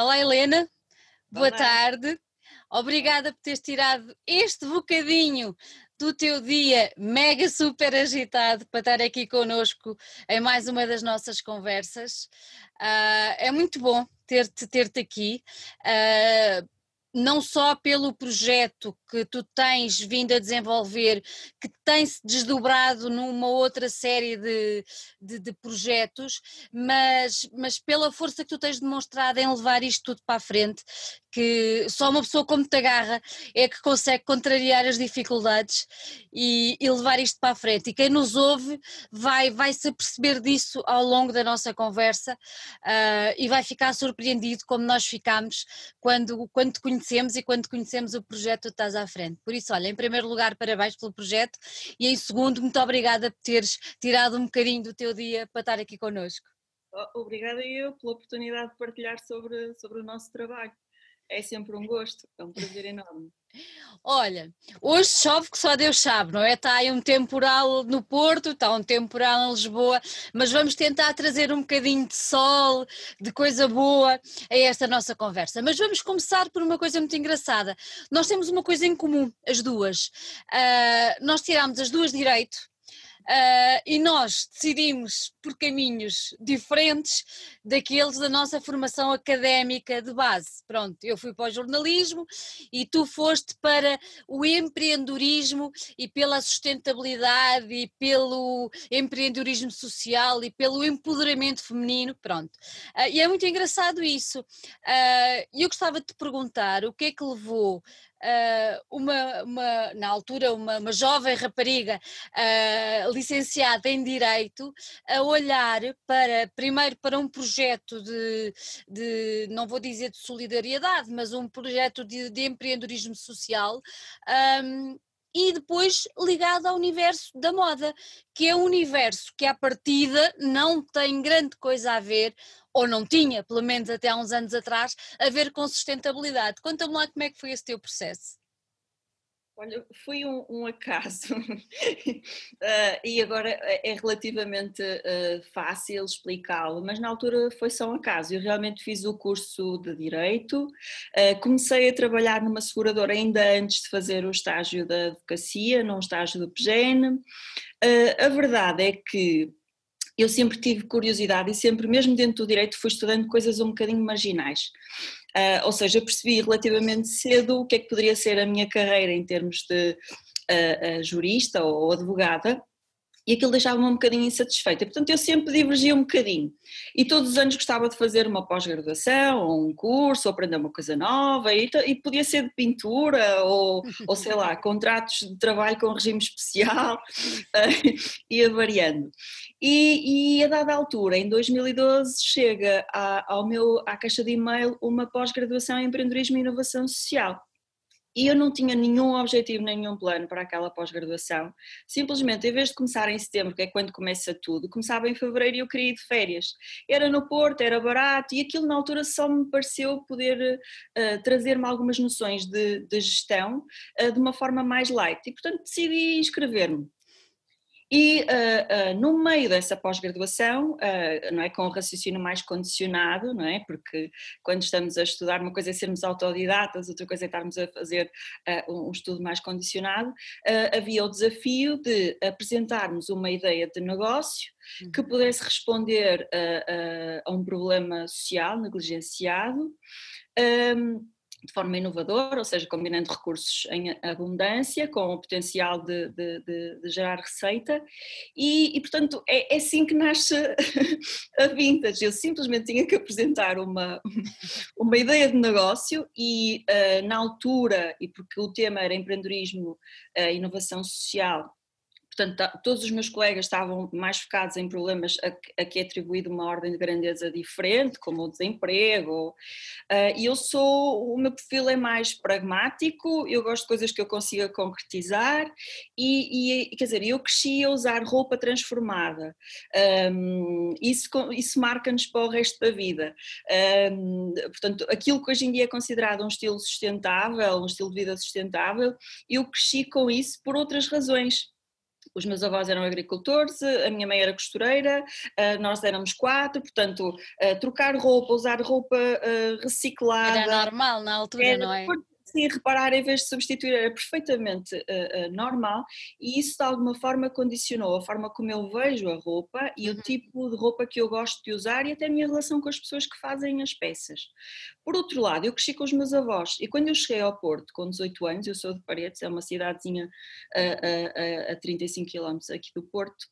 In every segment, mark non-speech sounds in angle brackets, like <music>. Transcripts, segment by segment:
Olá, Helena. Boa Olá. tarde. Obrigada por teres tirado este bocadinho do teu dia mega super agitado para estar aqui connosco em mais uma das nossas conversas. Uh, é muito bom ter-te ter, -te, aqui. Uh, não só pelo projeto que tu tens vindo a desenvolver, que tem-se desdobrado numa outra série de, de, de, projetos, mas, mas pela força que tu tens demonstrado em levar isto tudo para a frente, que só uma pessoa como te agarra é que consegue contrariar as dificuldades e, e levar isto para a frente. E quem nos ouve vai, vai se perceber disso ao longo da nossa conversa uh, e vai ficar surpreendido como nós ficamos quando, quando te conhecemos e quando conhecemos o projeto que estás à frente. Por isso, olha, em primeiro lugar, parabéns pelo projeto e em segundo, muito obrigada por teres tirado um bocadinho do teu dia para estar aqui connosco. Obrigada eu pela oportunidade de partilhar sobre, sobre o nosso trabalho é sempre um gosto, é um prazer enorme. Olha, hoje chove que só Deus sabe, não é? Está aí um temporal no Porto, está um temporal em Lisboa, mas vamos tentar trazer um bocadinho de sol, de coisa boa a esta nossa conversa. Mas vamos começar por uma coisa muito engraçada. Nós temos uma coisa em comum, as duas. Uh, nós tiramos as duas direito, Uh, e nós decidimos por caminhos diferentes daqueles da nossa formação académica de base. Pronto, eu fui para o jornalismo e tu foste para o empreendedorismo e pela sustentabilidade e pelo empreendedorismo social e pelo empoderamento feminino. Pronto. Uh, e é muito engraçado isso. E uh, eu gostava de te perguntar o que é que levou uma, uma, na altura, uma, uma jovem rapariga uh, licenciada em Direito a olhar para, primeiro para um projeto de, de não vou dizer de solidariedade, mas um projeto de, de empreendedorismo social. Um, e depois ligado ao universo da moda, que é um universo que à partida não tem grande coisa a ver, ou não tinha, pelo menos até há uns anos atrás, a ver com sustentabilidade. Conta-me lá como é que foi esse teu processo. Olha, foi um, um acaso uh, <laughs> e agora é relativamente uh, fácil explicá-lo, mas na altura foi só um acaso. Eu realmente fiz o curso de Direito, uh, comecei a trabalhar numa seguradora ainda antes de fazer o estágio da advocacia, num estágio do PGN. a verdade é que eu sempre tive curiosidade e sempre, mesmo dentro do direito, fui estudando coisas um bocadinho marginais. Uh, ou seja, percebi relativamente cedo o que é que poderia ser a minha carreira em termos de uh, uh, jurista ou advogada e aquilo deixava-me um bocadinho insatisfeita. Portanto, eu sempre divergia um bocadinho. E todos os anos gostava de fazer uma pós-graduação, ou um curso, ou aprender uma coisa nova, e, e podia ser de pintura, ou, ou sei lá, <laughs> contratos de trabalho com regime especial, <laughs> ia variando. E, e, a dada altura, em 2012, chega à, ao meu, à caixa de e-mail uma pós-graduação em empreendedorismo e inovação social. E eu não tinha nenhum objetivo, nenhum plano para aquela pós-graduação. Simplesmente, em vez de começar em setembro, que é quando começa tudo, começava em fevereiro e eu queria ir de férias. Era no Porto, era barato e aquilo na altura só me pareceu poder uh, trazer-me algumas noções de, de gestão uh, de uma forma mais light. E portanto decidi inscrever-me. E uh, uh, no meio dessa pós-graduação, uh, não é com o raciocínio mais condicionado, não é? Porque quando estamos a estudar, uma coisa é sermos autodidatas, outra coisa é estarmos a fazer um estudo mais condicionado, havia o desafio de apresentarmos uma ideia de negócio que uhum. pudesse responder a, a um problema social negligenciado. Um, de forma inovadora, ou seja, combinando recursos em abundância com o potencial de, de, de, de gerar receita e, e portanto é, é, assim que nasce <laughs> a Vintage. Eu simplesmente tinha que apresentar uma, <laughs> uma ideia de negócio e uh, na altura, e porque o tema era empreendedorismo, uh, inovação social portanto, tá, todos os meus colegas estavam mais focados em problemas a, que é atribuído uma ordem de grandeza diferente, como o desemprego, uh, e eu sou, o meu perfil é mais pragmático, eu gosto de coisas que eu consiga concretizar, e, e quer dizer, eu cresci a usar roupa transformada, um, isso, isso marca-nos para o resto da vida, um, portanto, aquilo que hoje em dia é considerado um estilo sustentável, um estilo de vida sustentável, eu cresci com isso por outras razões os meus avós eram agricultores, a minha mãe era costureira, nós éramos quatro, portanto, trocar roupa, usar roupa reciclada. Era normal na altura, não é? Sim, reparar em vez de substituir era perfeitamente uh, uh, normal e isso de alguma forma condicionou a forma como eu vejo a roupa e uhum. o tipo de roupa que eu gosto de usar e até a minha relação com as pessoas que fazem as peças. Por outro lado, eu cresci com os meus avós e quando eu cheguei ao Porto com 18 anos, eu sou de Paredes, é uma cidadezinha a, a, a 35 km aqui do Porto,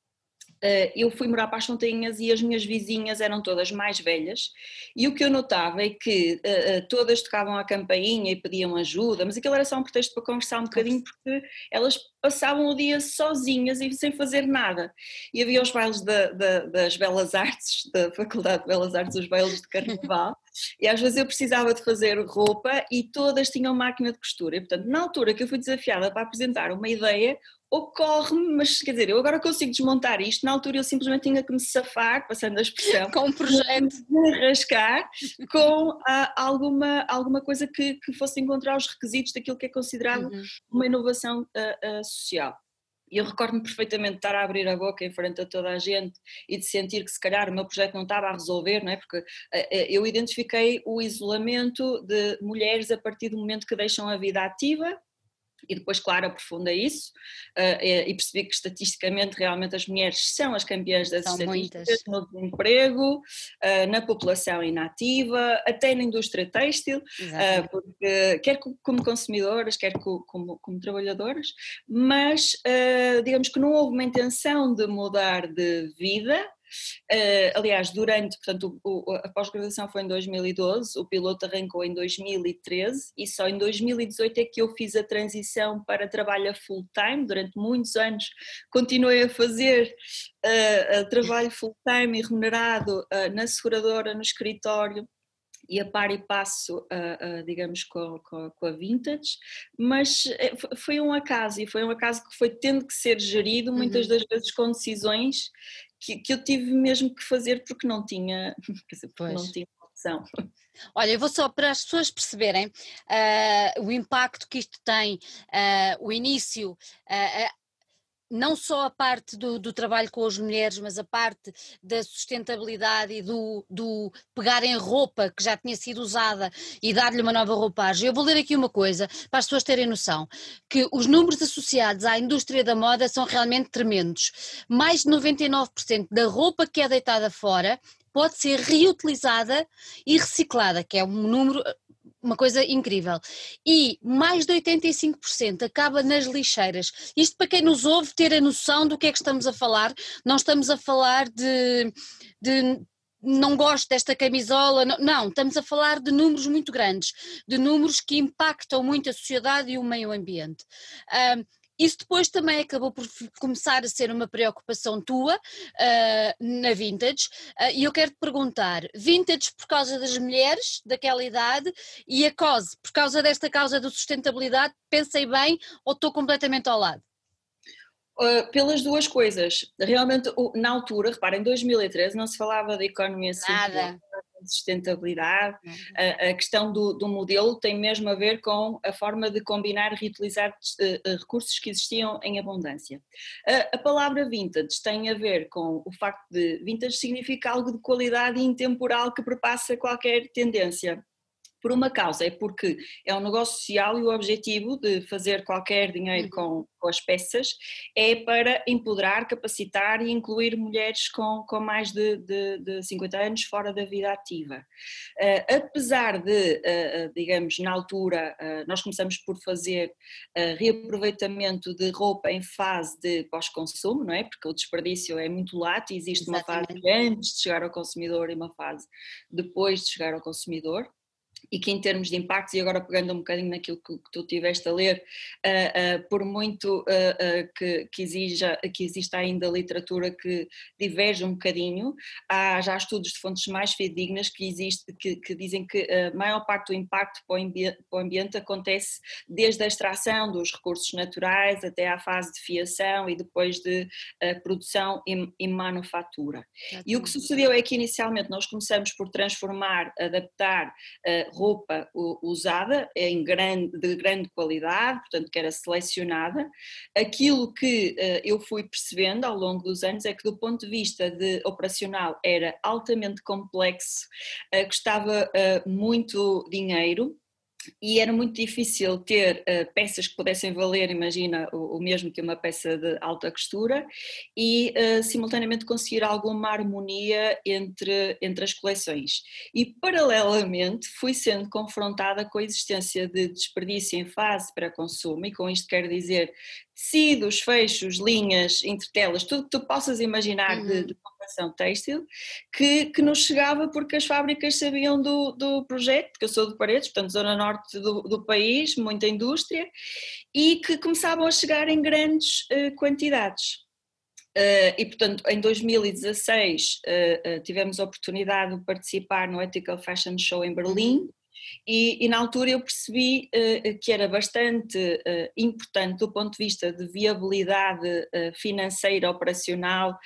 eu fui morar para as Fontainhas e as minhas vizinhas eram todas mais velhas e o que eu notava é que uh, uh, todas tocavam a campainha e pediam ajuda, mas aquilo era só um pretexto para conversar um bocadinho porque elas passavam o dia sozinhas e sem fazer nada. E havia os bailes da, da, das Belas Artes, da Faculdade de Belas Artes, os bailes de Carnaval, <laughs> e às vezes eu precisava de fazer roupa e todas tinham máquina de costura. E, portanto, na altura que eu fui desafiada para apresentar uma ideia, ocorre-me, mas quer dizer, eu agora consigo desmontar isto, na altura eu simplesmente tinha que me safar, passando a expressão, com um projeto, <laughs> rascar com ah, alguma, alguma coisa que, que fosse encontrar os requisitos daquilo que é considerado uhum. uma inovação uh, uh, social. E eu recordo-me perfeitamente de estar a abrir a boca em frente a toda a gente e de sentir que se calhar o meu projeto não estava a resolver, não é? Porque eu identifiquei o isolamento de mulheres a partir do momento que deixam a vida ativa e depois, claro, aprofunda isso uh, e percebi que estatisticamente realmente as mulheres são as campeãs das são estatísticas no desemprego, uh, na população inativa, até na indústria têxtil, uh, porque, quer como consumidoras, quer como, como trabalhadoras, mas digamos que não houve uma intenção de mudar de vida, aliás, durante, portanto, o, a pós-graduação foi em 2012, o piloto arrancou em 2013 e só em 2018 é que eu fiz a transição para trabalho a full time. Durante muitos anos continuei a fazer uh, trabalho full time e remunerado uh, na seguradora, no escritório e a par e passo, uh, uh, digamos, com, com, com, a Vintage, mas eh, foi um acaso e foi um acaso que foi tendo que ser gerido muitas uhum. das vezes com decisões que, que eu tive mesmo que fazer porque não tinha, <laughs> dizer, porque não tinha opção. Olha, eu vou só para as pessoas perceberem uh, o impacto que isto tem, uh, o início, uh, não só a parte do, do, trabalho com as mulheres, mas a parte da sustentabilidade e do, do pegarem roupa que já tinha sido usada e dar-lhe uma nova roupagem. Eu vou ler aqui uma coisa para as pessoas terem noção, que os números associados à indústria da moda são realmente tremendos. Mais de 99% da roupa que é deitada fora pode ser reutilizada e reciclada, que é um número uma coisa incrível. E mais de 85% acaba nas lixeiras. Isto para quem nos ouve ter a noção do que é que estamos a falar. Não estamos a falar de, de não gosto desta camisola, não, não, estamos a falar de números muito grandes, de números que impactam muito a sociedade e o meio ambiente. Isso depois também acabou por começar a ser uma preocupação tua uh, na Vintage uh, e eu quero te perguntar, Vintage por causa das mulheres daquela idade e a COSE por causa desta causa da sustentabilidade, pensei bem ou estou completamente ao lado? Uh, pelas duas coisas. Realmente, na altura, repara, em 2013 não se falava de economia circular, de sustentabilidade. Uhum. A, a, questão do, do, modelo tem mesmo a ver com a forma de combinar e reutilizar uh, recursos que existiam em abundância. Uh, a palavra vintage tem a ver com o facto de vintage significa algo de qualidade e intemporal que perpassa qualquer tendência por uma causa, é porque é um negócio social e o objetivo de fazer qualquer dinheiro uhum. com, com as peças é para empoderar, capacitar e incluir mulheres com, com mais de, de, de 50 anos fora da vida ativa. Uh, apesar de, uh, digamos, na altura, uh, nós começamos por fazer reaproveitamento de roupa em fase de pós-consumo, não é? Porque o desperdício é muito lato e existe Exatamente. uma fase antes de chegar ao consumidor e uma fase depois de chegar ao consumidor e que em termos de impactos, e agora pegando um bocadinho naquilo que, que tu tiveste a ler, uh, uh, por muito uh, que, que, exija, que exista ainda literatura que diverge um bocadinho, há já estudos de fontes mais fidedignas que, existe, que, que dizem que a maior parte do impacto para o, ambiente, para o ambiente acontece desde a extração dos recursos naturais até à fase de fiação e depois de produção e, e manufatura. E o que sucedeu é que inicialmente nós começamos por transformar, adaptar roupa usada em grande, de grande qualidade, portanto que era selecionada. Aquilo que eu fui percebendo ao longo dos anos é que do ponto de vista de operacional era altamente complexo, custava muito dinheiro, e era muito difícil ter uh, peças que pudessem valer, imagina, o, o, mesmo que uma peça de alta costura e uh, simultaneamente conseguir alguma harmonia entre, entre as coleções. E paralelamente fui sendo confrontada com a existência de desperdício em fase para consumo, e com isto quero dizer tecidos, fechos, linhas, entretelas, tudo que tu possas imaginar uhum. de, de confecção têxtil, que, que nos chegava porque as fábricas sabiam do, do projeto, porque eu sou de Paredes, portanto zona norte do, do país, muita indústria, e que começavam a chegar em grandes uh, quantidades. Uh, e, portanto, em 2016 uh, uh, tivemos a oportunidade de participar no Ethical Fashion Show em Berlim. E, e, na altura eu percebi uh, que era bastante uh, importante do ponto de vista de viabilidade uh, financeira, operacional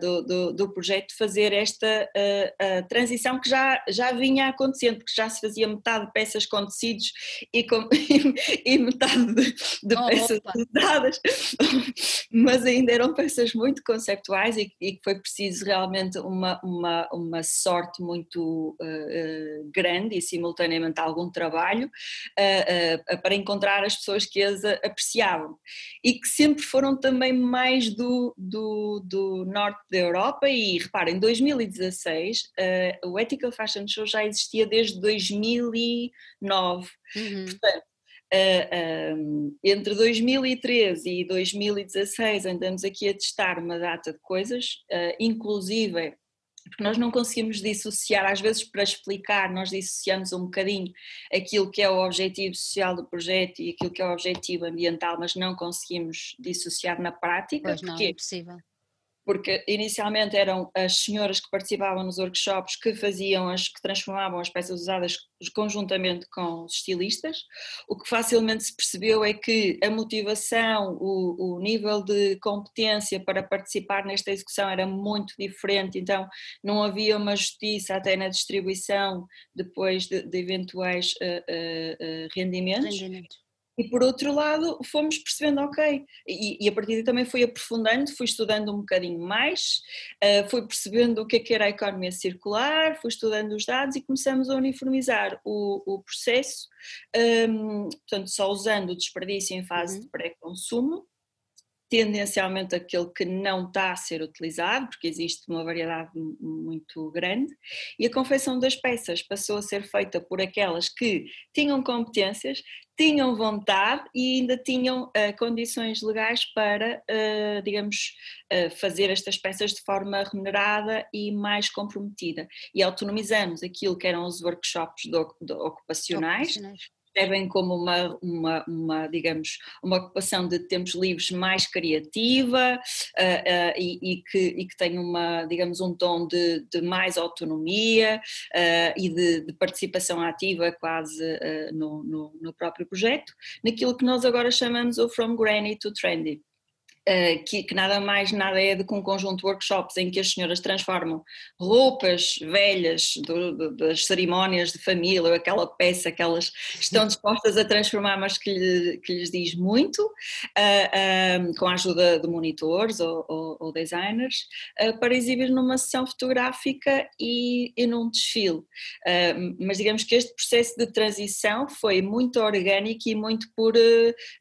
do, do, do, projeto, fazer esta transição que já, já vinha acontecendo, porque já se fazia metade de peças com tecidos e, com, <laughs> e, metade de, de oh, peças usadas, mas ainda eram peças muito conceptuais e, e foi preciso realmente uma, uma, uma sorte muito grande e simultaneamente algum trabalho uh, uh, para encontrar as pessoas que as apreciavam. E que sempre foram também mais do, do, do norte da Europa. E reparem, em 2016 uh, o Ethical Fashion Show já existia desde 2009, uhum. portanto Uh, um, entre 2013 e 2016 andamos aqui a testar uma data de coisas, uh, inclusive porque nós não conseguimos dissociar, às vezes para explicar, nós dissociamos um bocadinho aquilo que é o objetivo social do projeto e aquilo que é o objetivo ambiental, mas não conseguimos dissociar na prática. Pois não, é possível porque inicialmente eram as senhoras que participavam nos workshops que faziam as que transformavam as peças usadas conjuntamente com os estilistas. O que facilmente se percebeu é que a motivação, o, o nível de competência para participar nesta execução era muito diferente, então não havia uma justiça até na distribuição depois de, de eventuais uh, uh, uh, rendimentos. rendimentos. E por outro lado, fomos percebendo, ok, e, e, a partir daí também fui aprofundando, fui estudando um bocadinho mais, uh, fui percebendo o que, é que era a economia circular, fui estudando os dados e começamos a uniformizar o, o processo, um, portanto, só usando o desperdício em fase uhum. de pré-consumo, tendencialmente aquele que não está a ser utilizado, porque existe uma variedade muito grande, e a confecção das peças passou a ser feita por aquelas que tinham competências, tinham vontade e ainda tinham uh, condições legais para, uh, digamos, uh, fazer estas peças de forma remunerada e mais comprometida. E autonomizamos aquilo que eram os workshops do, do ocupacionais, ocupacionais percebem como uma, uma, uma, digamos, uma ocupação de tempos livres mais criativa uh, uh, e, e, que, e que tem uma, digamos, um tom de, de mais autonomia uh, e de, de, participação ativa quase no, no, no próprio projeto, naquilo que nós agora chamamos o From Granny to Trendy. Uh, que, que, nada mais nada é do que um conjunto de workshops em que as senhoras transformam roupas velhas do, do, das cerimónias de família, aquela peça que elas estão dispostas a transformar, mas que, lhe, que lhes diz muito, uh, uh, com a ajuda de monitores ou, ou, ou designers, para exibir numa sessão fotográfica e, e num desfile. mas digamos que este processo de transição foi muito orgânico e muito por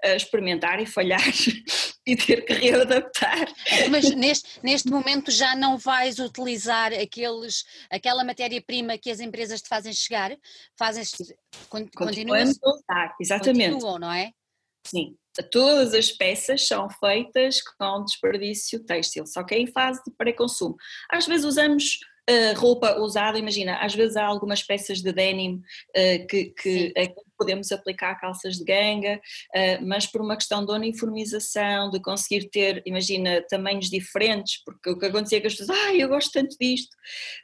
experimentar e falhar <laughs> e ter que readaptar. Mas neste, neste momento já não vais utilizar aqueles, aquela matéria-prima que as empresas te fazem chegar? Fazem, continuam a usar, exatamente. Continuam, não é? Sim, todas as peças são feitas com desperdício têxtil, só que é em fase de pré-consumo. Às vezes usamos uh, roupa usada, imagina, às vezes há algumas peças de denim uh, que, que podemos aplicar calças de ganga, uh, mas por uma questão de uniformização, de conseguir ter, imagina, tamanhos diferentes, porque o que acontecia é que as pessoas, ah, eu gosto tanto disto,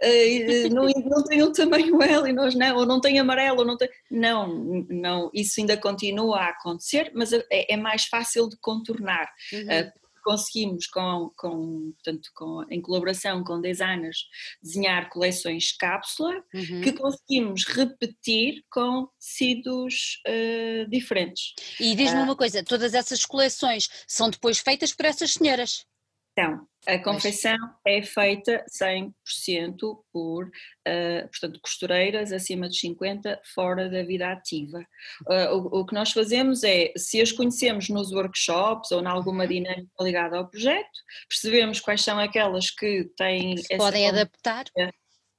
uh, não, não tem um tamanho <laughs> L e nós não, ou não tem amarelo, ou não tem. Não, não, isso ainda continua a acontecer, mas é, é mais fácil de contornar. Uhum conseguimos, com, com, portanto, com, em colaboração com designers, desenhar coleções cápsula uhum. que conseguimos repetir com tecidos uh, diferentes. E diz-me uh, uma coisa: todas essas coleções são depois feitas por essas senhoras? Então, a confecção é feita 100% por, uh, portanto, costureiras acima de 50 fora da vida ativa. Uh, o, o, que nós fazemos é, se as conhecemos nos workshops ou em alguma uhum. dinâmica ligada ao projeto, percebemos quais são aquelas que têm... Se podem adaptar.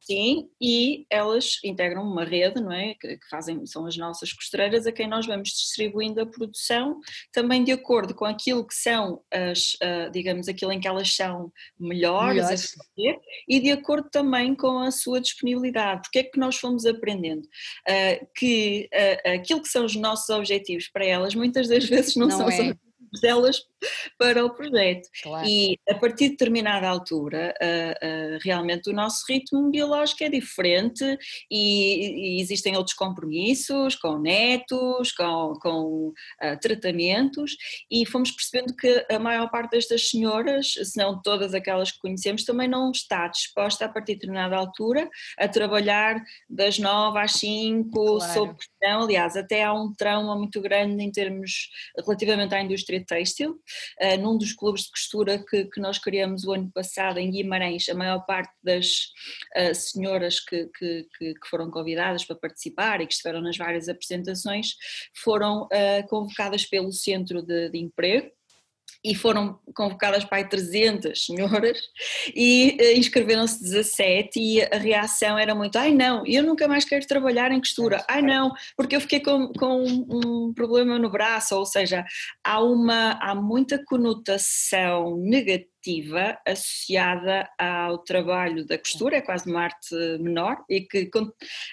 Sim, e elas integram uma rede, não é? Que, que, fazem, são as nossas costureiras a quem nós vamos distribuindo a produção, também de acordo com aquilo que são as, uh, digamos, aquilo em que elas são melhores, melhores. fazer, e de acordo também com a sua disponibilidade. Porque é que nós fomos aprendendo? Uh, que uh, aquilo que são os nossos objetivos para elas, muitas das <laughs> vezes não, não são é delas <laughs> para o projeto. Claro. E a partir de determinada altura, uh, uh, realmente o nosso ritmo biológico é diferente e, e existem outros compromissos com netos, com, com uh, tratamentos, e fomos percebendo que a maior parte destas senhoras, se não todas aquelas que conhecemos, também não está disposta a partir de determinada altura a trabalhar das nove às cinco claro. sob pressão. Aliás, até há um trauma muito grande em termos relativamente à indústria têxtil. Uh, num dos clubes de costura que, que, nós criamos o ano passado em Guimarães, a maior parte das uh, senhoras que, que, que, foram convidadas para participar e que estiveram nas várias apresentações foram uh, convocadas pelo Centro de, de Emprego e foram convocadas para aí 300 senhoras e uh, inscreveram-se 17 e a reação era muito, ai não, eu nunca mais quero trabalhar em costura, ai não, porque eu fiquei com, com um problema no braço, ou seja, há, uma, há muita conotação negativa associada ao trabalho da costura, é quase uma arte menor e que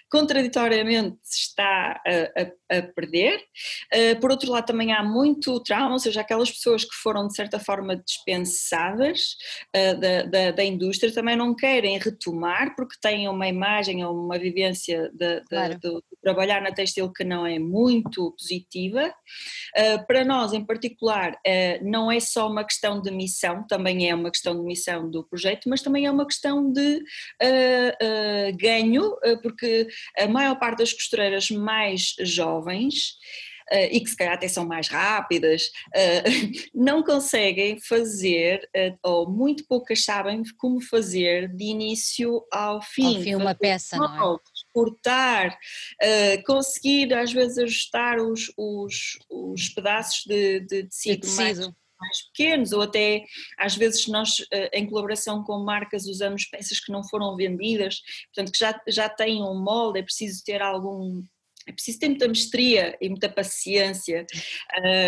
contraditoriamente está a, a, a perder. Uh, por outro lado, também há muito trauma, ou seja, aquelas pessoas que foram de certa forma dispensadas uh, da, da, da, indústria também não querem retomar porque têm uma imagem ou uma vivência de, de, claro. de, de trabalhar na textil que não é muito positiva. Uh, para nós, em particular, não é só uma questão de missão, também é uma questão de missão do projeto, mas também é uma questão de uh, uh, ganho, uh, porque a maior parte das costureiras mais jovens Uh, e que se calhar até são mais rápidas, uh, <laughs> não conseguem fazer, uh, ou muito poucas sabem como fazer de início ao fim. Ao fim uma peça, não é? Cortar, conseguir às vezes ajustar os, os, os pedaços de, de tecido, de tecido. mais mais pequenos, ou até às vezes nós, eh, em colaboração com marcas, usamos peças que não foram vendidas, portanto que já, já têm um molde, é preciso ter algum é preciso ter muita mestria e muita paciência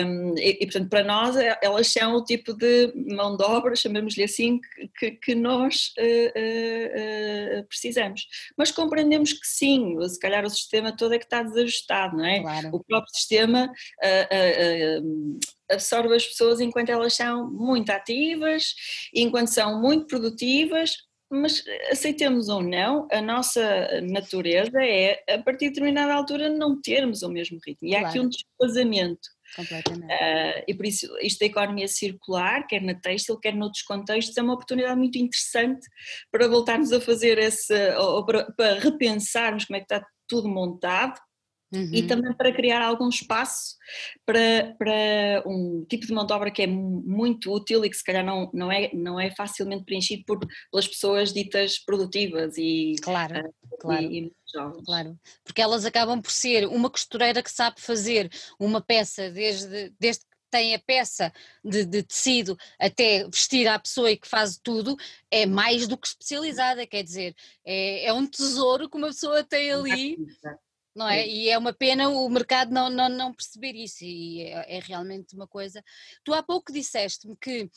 um, e, e, portanto para nós é, elas são o tipo de mão de obra, chamamos-lhe assim, que, que nós uh, uh, uh, precisamos. Mas compreendemos que sim, se calhar o sistema todo é que está desajustado, não é? Claro. O próprio sistema absorve as pessoas enquanto elas são muito ativas, enquanto são muito produtivas, mas aceitemos ou não, a nossa natureza é, a partir de determinada altura, não termos o mesmo ritmo. E claro. há aqui um desfazamento. Completamente. Uh, e por isso, isto da economia circular, quer na têxtil, quer noutros contextos, é uma oportunidade muito interessante para voltarmos a fazer esse, ou para, para repensarmos como é que está tudo montado Uhum. E também para criar algum espaço para, para um tipo de mão de obra que é muito útil e que se calhar não, não, é, não é facilmente preenchido por, pelas pessoas ditas produtivas e, claro, uh, claro. E, Claro, porque elas acabam por ser uma costureira que sabe fazer uma peça desde, desde que tem a peça de, de, tecido até vestir a pessoa e que faz tudo, é mais do que especializada, quer dizer, é, é um tesouro que uma pessoa tem ali não é? E é uma pena o mercado não, não, não perceber isso, e é, é realmente uma coisa. Tu há pouco disseste-me que uh,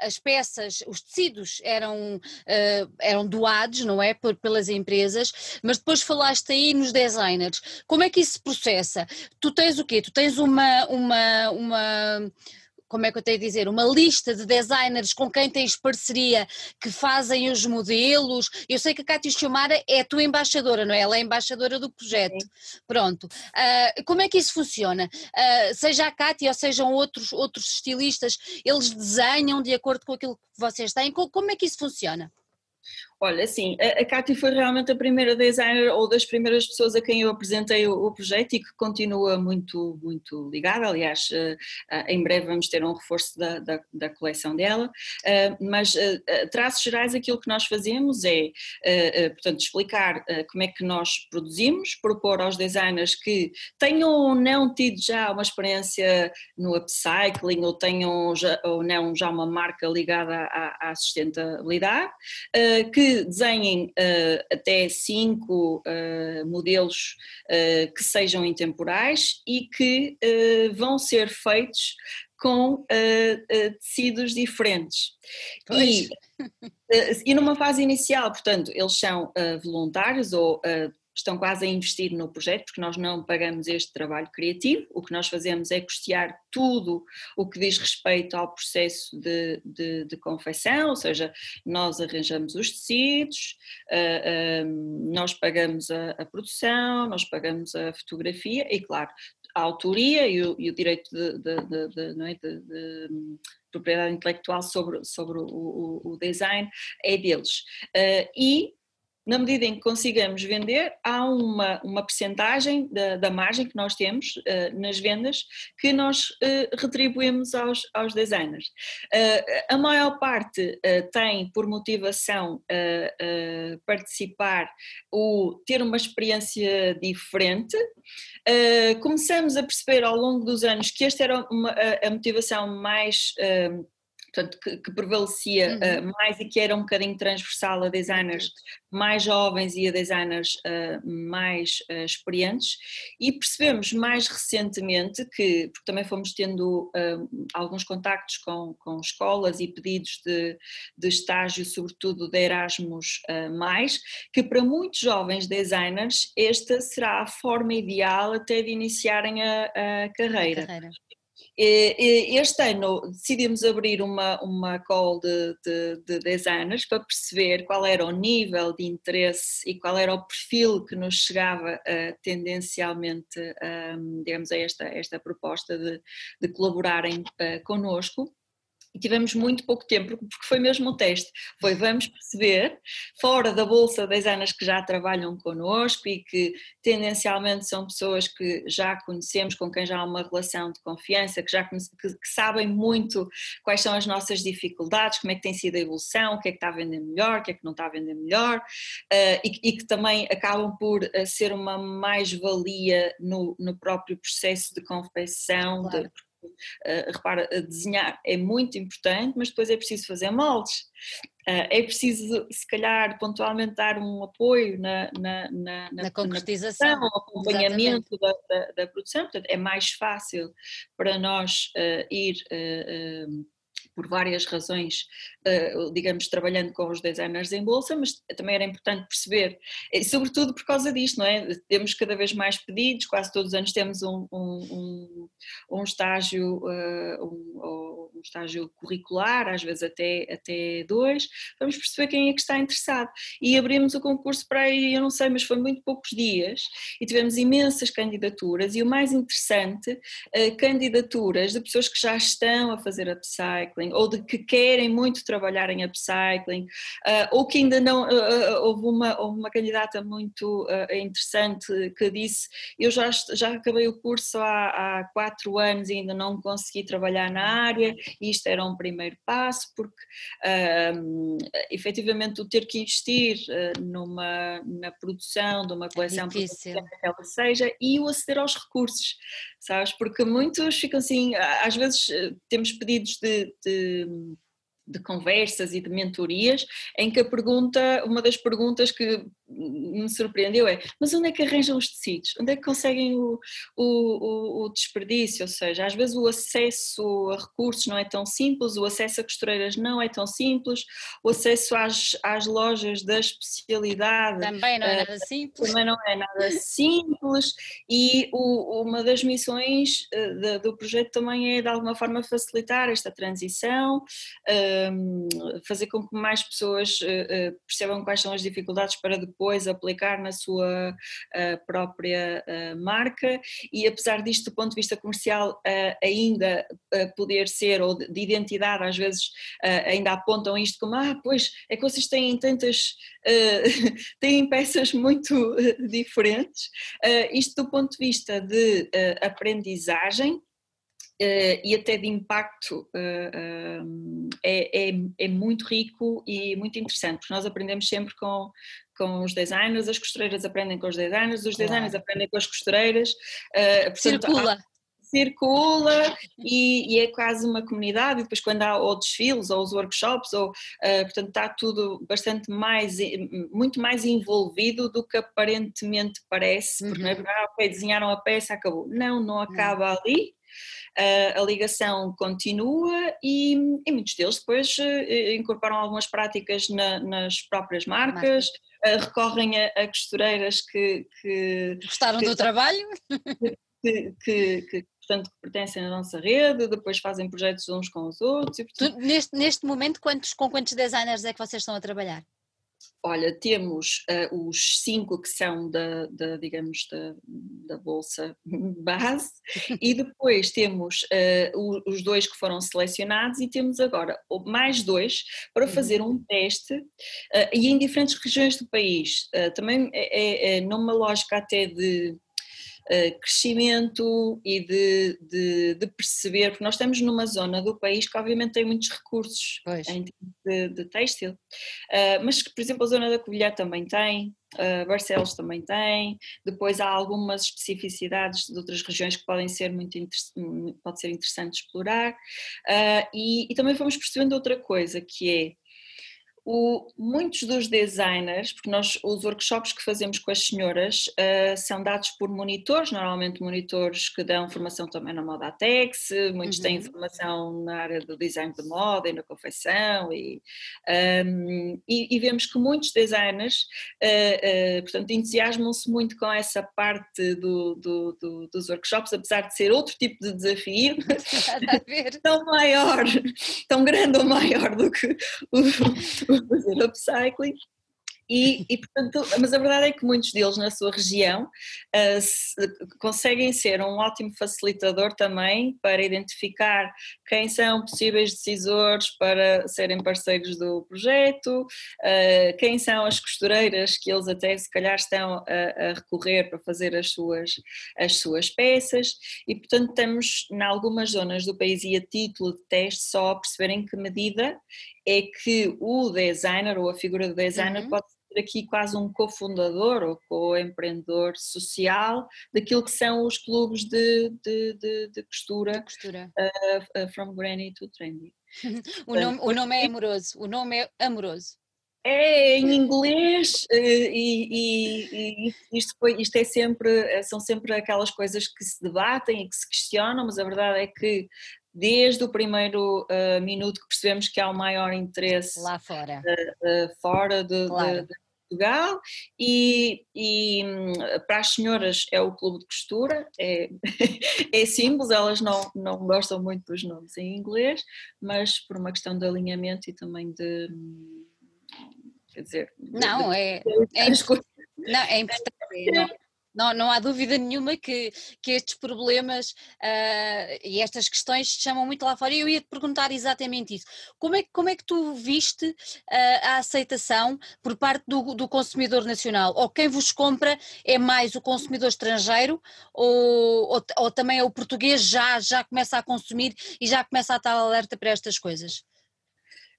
as peças, os tecidos eram, uh, eram doados, não é? Por, pelas empresas, mas depois falaste aí nos designers. Como é que isso se processa? Tu tens o quê? Tu tens uma. uma, uma como é que eu tenho a dizer, uma lista de designers com quem tens parceria que fazem os modelos. Eu sei que a Cátia Xiomara é a tua embaixadora, não é? Ela é a embaixadora do projeto. Sim. Pronto. Uh, como é que isso funciona? Uh, seja a Cátia ou sejam outros, outros estilistas, eles desenham de acordo com aquilo que vocês têm? Como é que isso funciona? Olha, a, a Cátia foi realmente a primeira designer ou das primeiras pessoas a quem eu apresentei o, o projeto e que continua muito, muito ligada. Aliás, uh, uh, em breve vamos ter um reforço da, da, da coleção dela. Uh, mas, traços gerais, aquilo que nós fazemos é, portanto, explicar como é que nós produzimos, propor aos designers que tenham ou não tido já uma experiência no upcycling ou tenham já, ou não já uma marca ligada à, à sustentabilidade, que desenhem uh, até cinco uh, modelos uh, que sejam intemporais e que vão ser feitos com tecidos diferentes. E, e, numa fase inicial, portanto, eles são voluntários ou estão quase a investir no projeto, porque nós não pagamos este trabalho criativo, o que nós fazemos é custear tudo o que diz respeito ao processo de, de, de confecção, ou seja, nós arranjamos os tecidos, uh, uh, nós pagamos a, a, produção, nós pagamos a fotografia e, claro, a autoria e o, e o direito de, de, é? de propriedade intelectual sobre, sobre o, o, o, design é deles. Uh, e na medida em que consigamos vender, há uma, uma percentagem da, da margem que nós temos uh, nas vendas que nós uh, retribuímos aos, aos designers. Uh, a maior parte tem por motivação participar ou ter uma experiência diferente. começamos a perceber ao longo dos anos que esta era uma, a, a motivação mais portanto, que, que prevalecia uhum. uh, mais e que era um bocadinho transversal a designers mais jovens e a designers uh, mais uh, experientes e percebemos mais recentemente que, porque também fomos tendo alguns contactos com, com escolas e pedidos de, de estágio, sobretudo de Erasmus mais, que para muitos jovens designers esta será a forma ideal até de iniciarem a, a carreira. A carreira. Este ano decidimos abrir uma, uma call de, de, de, designers para perceber qual era o nível de interesse e qual era o perfil que nos chegava uh, tendencialmente, um, digamos, a esta, esta proposta de, de colaborarem uh, connosco e tivemos muito pouco tempo, porque foi mesmo o teste. Foi vamos perceber, fora da bolsa das anos que já trabalham connosco e que tendencialmente são pessoas que já conhecemos, com quem já há uma relação de confiança, que já que, que sabem muito quais são as nossas dificuldades, como é que tem sido a evolução, o que é que está a vender melhor, o que é que não está a vender melhor, uh, e, e, que também acabam por uh, ser uma mais-valia no, no próprio processo de confecção, claro. de Uh, repara, desenhar é muito importante, mas depois é preciso fazer moldes. Uh, é preciso, se calhar, pontualmente dar um apoio na, na, na, na concretização, no acompanhamento da, da, da, produção. Portanto, é mais fácil para nós uh, ir por várias razões, eh, digamos, trabalhando com os designers em bolsa, mas também era importante perceber, e sobretudo por causa disto, não é? Temos cada vez mais pedidos, quase todos os anos temos um, um, um, estágio, eh, um, um, estágio curricular, às vezes até, até dois, vamos perceber quem é que está interessado. E abrimos o concurso para aí, eu não sei, mas foi muito poucos dias, e tivemos imensas candidaturas, e o mais interessante, eh, candidaturas de pessoas que já estão a fazer upcycling, upcycling ou de que querem muito trabalhar em upcycling uh, ou que ainda não uh, houve uma houve uma candidata muito interessante que disse eu já já acabei o curso há, há quatro anos e ainda não consegui trabalhar na área e isto era um primeiro passo porque uh, efetivamente o ter que investir numa na produção de uma coleção é que ela seja e o aceder aos recursos sabes? Porque muitos ficam assim, às vezes temos pedidos de, de, de, conversas e de mentorias em que a pergunta, uma das perguntas que me surpreendeu é, mas onde é que arranjam os tecidos? Onde é que conseguem o, o, o, desperdício? Ou seja, às vezes o acesso a recursos não é tão simples, o acesso a costureiras não é tão simples, o acesso às, às lojas da especialidade também não é nada simples. Também não é nada simples e o, uma das missões uh, do projeto também é de alguma forma facilitar esta transição, um, fazer com que mais pessoas uh, percebam quais são as dificuldades para depois depois aplicar na sua uh, própria uh, marca. E apesar disto do ponto de vista comercial uh, ainda poder ser, ou de, de identidade às vezes ainda apontam isto como, ah pois é que vocês têm tantas, <laughs> têm peças muito diferentes, isto do ponto de vista de aprendizagem, Uh, e até de impacto uh, uh, é, é, é, muito rico e muito interessante, porque nós aprendemos sempre com, com os designers, as costureiras aprendem com os designers, os designers claro. aprendem com as costureiras. Portanto, circula. Há, circula e, e, é quase uma comunidade, e depois quando há ou desfiles ou os workshops, ou, portanto está tudo bastante mais, muito mais envolvido do que aparentemente parece, porque uhum. não é verdade, ah, ok, desenharam a peça, acabou. Não, não acaba uhum. ali, a ligação continua e, e muitos deles depois eh, incorporam algumas práticas na, nas próprias marcas, Marca. Recorrem a, a, costureiras que, que gostaram que, do trabalho, que, que, portanto, que pertencem à nossa rede, depois fazem projetos uns com os outros. E, portanto... tu, neste, neste momento, quantos, com quantos designers é que vocês estão a trabalhar? Olha, temos uh, os cinco que são da, da digamos, da, da, bolsa <laughs> base e depois temos uh, os dois que foram selecionados e temos agora mais dois para uhum. fazer um teste uh, e em diferentes regiões do país. também é, é, é numa lógica até de uh, crescimento e de, de, de, perceber, porque nós estamos numa zona do país que obviamente tem muitos recursos pois. em de, de têxtil, uh, mas por exemplo a zona da Covilhã também tem, uh, Barcelos também tem, depois há algumas especificidades de outras regiões que podem ser muito pode ser interessante explorar e, e também fomos percebendo outra coisa que é o, muitos dos designers, porque nós os workshops que fazemos com as senhoras uh, são dados por monitores, normalmente monitores que dão formação também na moda Atex, muitos uhum. têm formação na área do design de moda e na confecção e, um, e, e vemos que muitos designers, uh, uh, portanto, entusiasmam-se muito com essa parte do, do, do, dos workshops, apesar de ser outro tipo de desafio, <laughs> <laughs> tão maior, tão grande ou maior do que o <laughs> fazer upcycling. E, e, portanto, mas a verdade é que muitos deles na sua região uh, se, conseguem ser um ótimo facilitador também para identificar quem são possíveis decisores para serem parceiros do projeto, uh, quem são as costureiras que eles até se calhar estão a, a, recorrer para fazer as suas, as suas peças e portanto estamos em algumas zonas do país e a título de teste só a perceber em que medida é que o designer ou a figura do designer uhum. pode ser aqui quase um cofundador ou co-empreendedor social daquilo que são os clubes de, de, de, de costura, de costura. Uh, uh, from granny to trendy. <laughs> o, nome, o nome é amoroso, o nome é amoroso. É em inglês eh, e, e, e isto, foi, isto é sempre, são sempre aquelas coisas que se debatem e que se questionam, mas a verdade é que desde o primeiro uh, minuto que percebemos que há o um maior interesse lá fora, uh, uh, fora de, claro. de, de, Portugal e, e, hum, para as senhoras é o clube de costura, é, <laughs> é simples, elas não, não gostam muito dos nomes em inglês, mas por uma questão de alinhamento e também de hum, quer dizer não, de, é, é, não, é importante. Não, não há dúvida nenhuma que, que estes problemas uh, e estas questões chamam muito lá fora. E eu ia te perguntar exatamente isso. Como é, como é que tu viste uh, a aceitação por parte do, do, consumidor nacional? Ou quem vos compra é mais o consumidor estrangeiro ou, ou, ou também é o português já, já começa a consumir e já começa a estar alerta para estas coisas?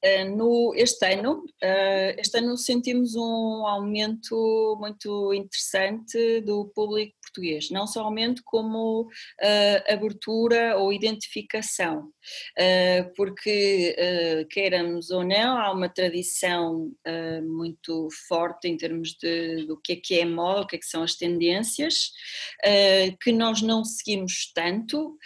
Uh, no, este ano, uh, este ano sentimos um aumento muito interessante do público português, não só aumento como uh, abertura ou identificação, porque queiramos ou não, há uma tradição muito forte em termos de, do que é que é moda, o que é que são as tendências, que nós não seguimos tanto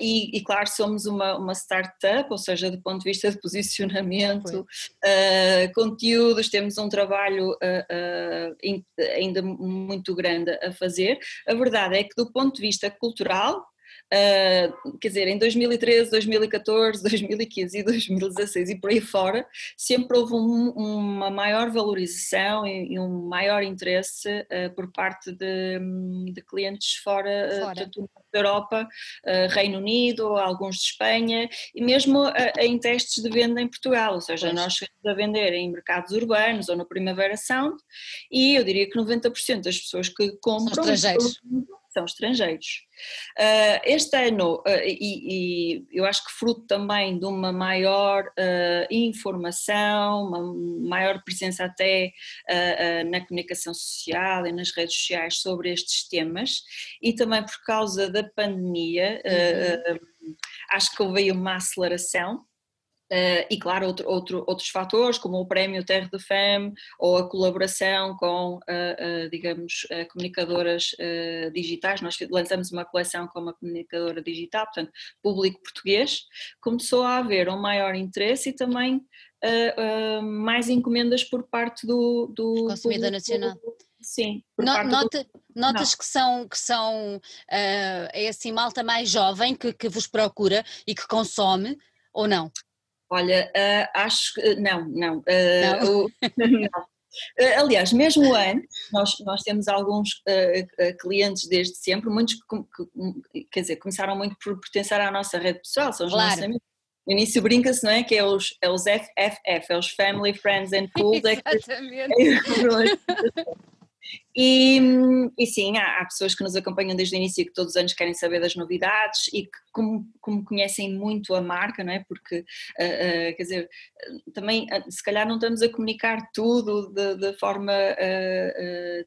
e, e, claro, somos uma, uma startup, ou seja, do ponto de vista de posicionamento posicionamento, uh, conteúdos, temos um trabalho uh, uh, ainda muito grande a fazer. A verdade é que, do ponto de vista cultural, Uh, quer dizer, em 2013, 2014, 2015 e 2016 <laughs> e por aí fora, sempre houve um, uma maior valorização e, e, um maior interesse uh, por parte de, de clientes fora, fora. Tanto da Europa, uh, Reino Unido, alguns de Espanha e mesmo em testes de venda em Portugal, ou seja, pois. nós chegamos a vender em mercados urbanos ou no Primavera Sound e eu diria que 90% das pessoas que compram são estrangeiros. Uh, este ano, uh, e, e, eu acho que fruto também de uma maior uh, informação, uma maior presença até na comunicação social e nas redes sociais sobre estes temas, e também por causa da pandemia, uhum. acho que houve uma aceleração Uh, e claro, outro, outro, outros fatores, como o prémio Terre de Femme ou a colaboração com, uh, uh, digamos, comunicadoras digitais. Nós lançamos uma coleção com uma comunicadora digital, portanto, público português. Começou a haver um maior interesse e também mais encomendas por parte do, do consumidor nacional. Sim. No, nota, do... Notas que são, que são é assim, malta mais jovem que, que vos procura e que consome ou não? Olha, uh, acho que não, não. Uh, não. <laughs> Não. Aliás, mesmo antes, nós, nós temos alguns uh, clientes desde sempre, muitos que, quer dizer, começaram muito por pertencer à nossa rede pessoal, são os claro. nossos amigos. No início brinca-se, não é? Que é os, é os FFF, é os Family, Friends and Cool. <laughs> Exatamente. É, e, e sim, há, há, pessoas que nos acompanham desde o início e que todos os anos querem saber das novidades e que, como, como conhecem muito a marca, não é? Porque, uh, uh, quer dizer, também uh, se calhar não estamos a comunicar tudo de forma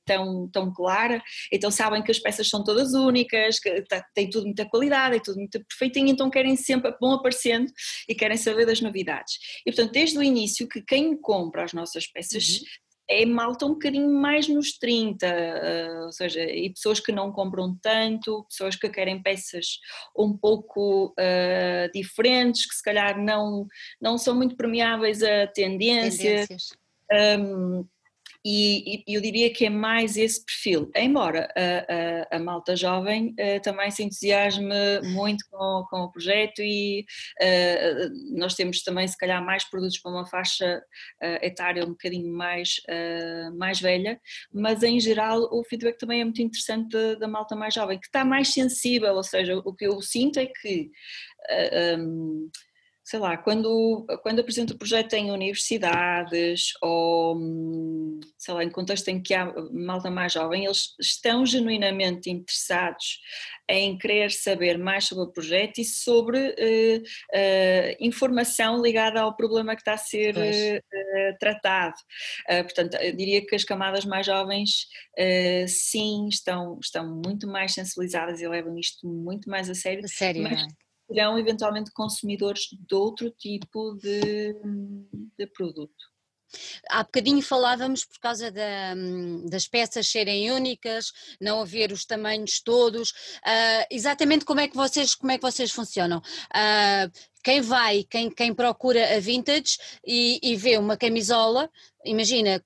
tão, tão clara, então sabem que as peças são todas únicas, que tá, tem tudo muita qualidade, é tudo muito perfeitinho, então querem sempre, vão aparecendo e querem saber das novidades. E portanto, desde o início, que quem compra as nossas peças uhum é malta um bocadinho mais nos 30, uh, eh, ou seja, e pessoas que não compram tanto, pessoas que querem peças um pouco uh, diferentes, que se calhar não, não são muito permeáveis a tendências. tendências. Um, e, e, eu diria que é mais esse perfil, embora a, a, a malta jovem uh, também se entusiasme muito com, com o projeto e uh, nós temos também se calhar mais produtos para uma faixa uh, etária um bocadinho mais, mais velha, mas em geral o feedback também é muito interessante da, da malta mais jovem, que está mais sensível, ou seja, o que eu sinto é que um, sei lá, quando, quando apresento o projeto em universidades ou, sei lá, em contexto em que há malta mais jovem, eles estão genuinamente interessados em querer saber mais sobre o projeto e sobre uh, uh, informação ligada ao problema que está a ser uh, tratado. portanto, eu diria que as camadas mais jovens, sim, estão, estão muito mais sensibilizadas e levam isto muito mais a sério. A sério, mas, é? Serão eventualmente consumidores de outro tipo de, de produto. Há bocadinho falávamos por causa da, das peças serem únicas, não haver os tamanhos todos. Uh, exatamente como é que vocês, como é que vocês funcionam? Uh, quem vai, quem, quem procura a vintage e, e vê uma camisola, imagina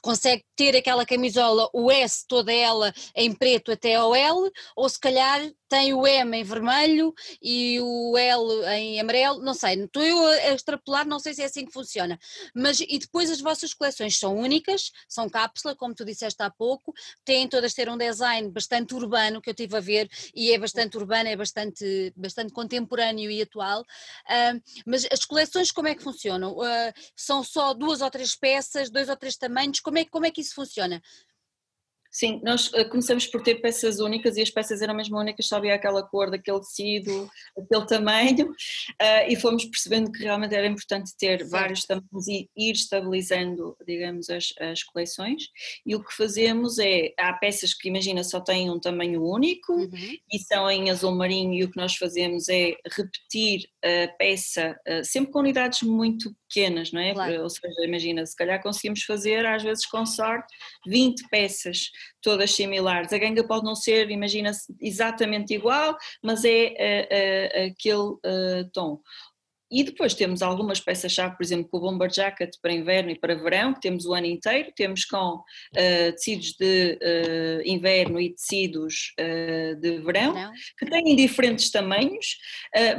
consegue ter aquela camisola, o S toda ela em preto até ao L, ou se calhar tem o M em vermelho e o L em amarelo, não sei, estou eu a extrapolar, não sei se é assim que funciona. Mas e depois as vossas coleções são únicas, são cápsula, como tu disseste há pouco, têm todas ter um design bastante urbano que eu tive a ver e é bastante urbano, é bastante, bastante contemporâneo e atual. Uh, mas as coleções como é que funcionam? Uh, são só duas ou três peças, dois ou três tamanhos, como é, como é que isso funciona? Sim, nós uh, começamos por ter peças únicas e as peças eram mesmo únicas, só havia aquela cor, daquele tecido, aquele tamanho, uh, <laughs> e fomos percebendo que realmente era importante ter vários tamanhos e ir estabilizando, digamos, as, as coleções. E o que fazemos é, há peças que, imagina, só têm um tamanho único uhum. e são em azul marinho, e o que nós fazemos é repetir a peça, uh, sempre com unidades muito pequenas, não é? Claro. Ou seja, imagina, se calhar conseguimos fazer, às vezes com sorte, 20 peças todas similares. A ganga pode não ser, imagina-se, exatamente igual, mas é uh, uh, aquele uh, tom. E depois temos algumas peças-chave, por exemplo, com o bomber jacket para inverno e para verão, que temos o ano inteiro, temos com uh, tecidos de uh, inverno e tecidos uh, de verão, Não. que têm diferentes tamanhos,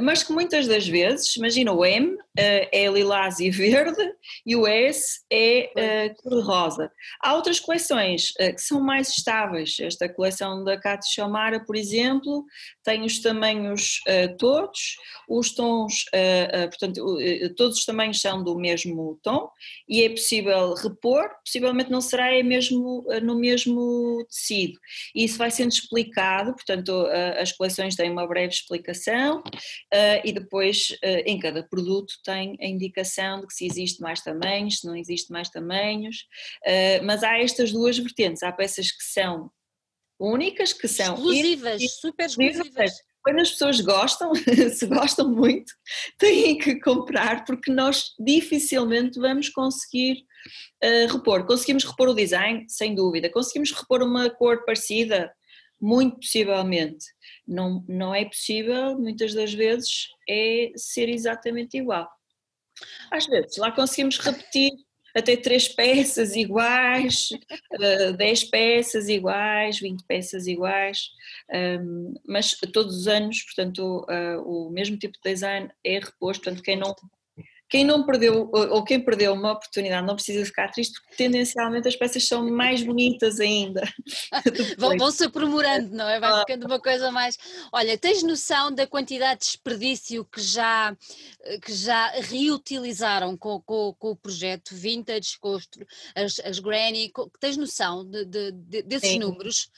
mas que muitas das vezes, imagina o M é lilás e <laughs> verde e o S é cor-de-rosa. Há outras coleções que são mais estáveis, esta coleção da Cátia Chamara, por exemplo, tem os tamanhos todos, os tons portanto, eh, todos os tamanhos são do mesmo tom e é possível repor, possivelmente não será é mesmo, eh, no mesmo tecido. E isso vai sendo explicado, portanto, as coleções têm uma breve explicação eh, e depois em cada produto tem a indicação de que se existe mais tamanhos, se não existe mais tamanhos, mas há estas duas vertentes, há peças que são únicas, que são exclusivas, super exclusivas quando as pessoas gostam, <laughs> se gostam muito, têm que comprar porque nós dificilmente vamos conseguir uh, repor. Conseguimos repor o design, sem dúvida. Conseguimos repor uma cor parecida, muito possivelmente. Não, não é possível, muitas das vezes, é ser exatamente igual. Às vezes, lá conseguimos repetir até três peças iguais, uh, dez peças iguais, vinte peças iguais, um, mas todos os anos, portanto, uh, o mesmo tipo de design é reposto, portanto, quem não quem não perdeu, ou quem perdeu uma oportunidade, não precisa ficar triste, porque tendencialmente as peças são mais bonitas ainda. <laughs> vão, vão se aprimorando, não é? Vai ficando uma coisa mais. Olha, tens noção da quantidade de desperdício que já, que já reutilizaram com, com, com o projeto Vintage, com as, as Granny? Com, tens noção de, de, de desses Sim. números?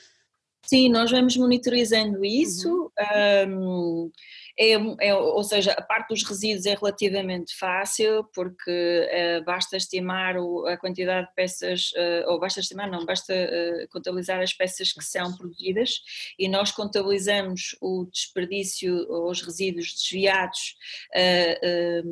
Sim, nós vamos monitorizando isso. Uhum. Um, é, é, ou seja, a parte dos resíduos é relativamente fácil porque uh, basta estimar o, a quantidade de peças, uh, ou basta estimar, não, basta uh, contabilizar as peças que são produzidas e nós contabilizamos o desperdício ou os resíduos desviados,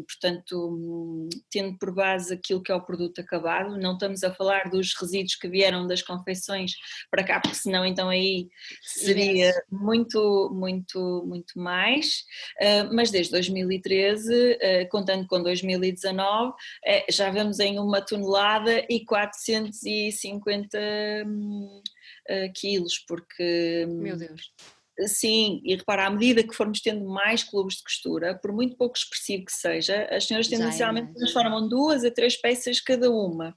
portanto, tendo por base aquilo que é o produto acabado, não estamos a falar dos resíduos que vieram das confeições para cá, porque senão então aí seria muito, muito, muito mais. Ah, mas desde 2013, ah, contando com 2019, eh, já vamos em uma tonelada e 450 hum, ah, quilos, porque... Hum, Meu Deus. Sim, e repara, à medida que formos tendo mais clubes de costura, por muito pouco expressivo que seja, as senhoras tendencialmente é transformam duas a três peças cada uma.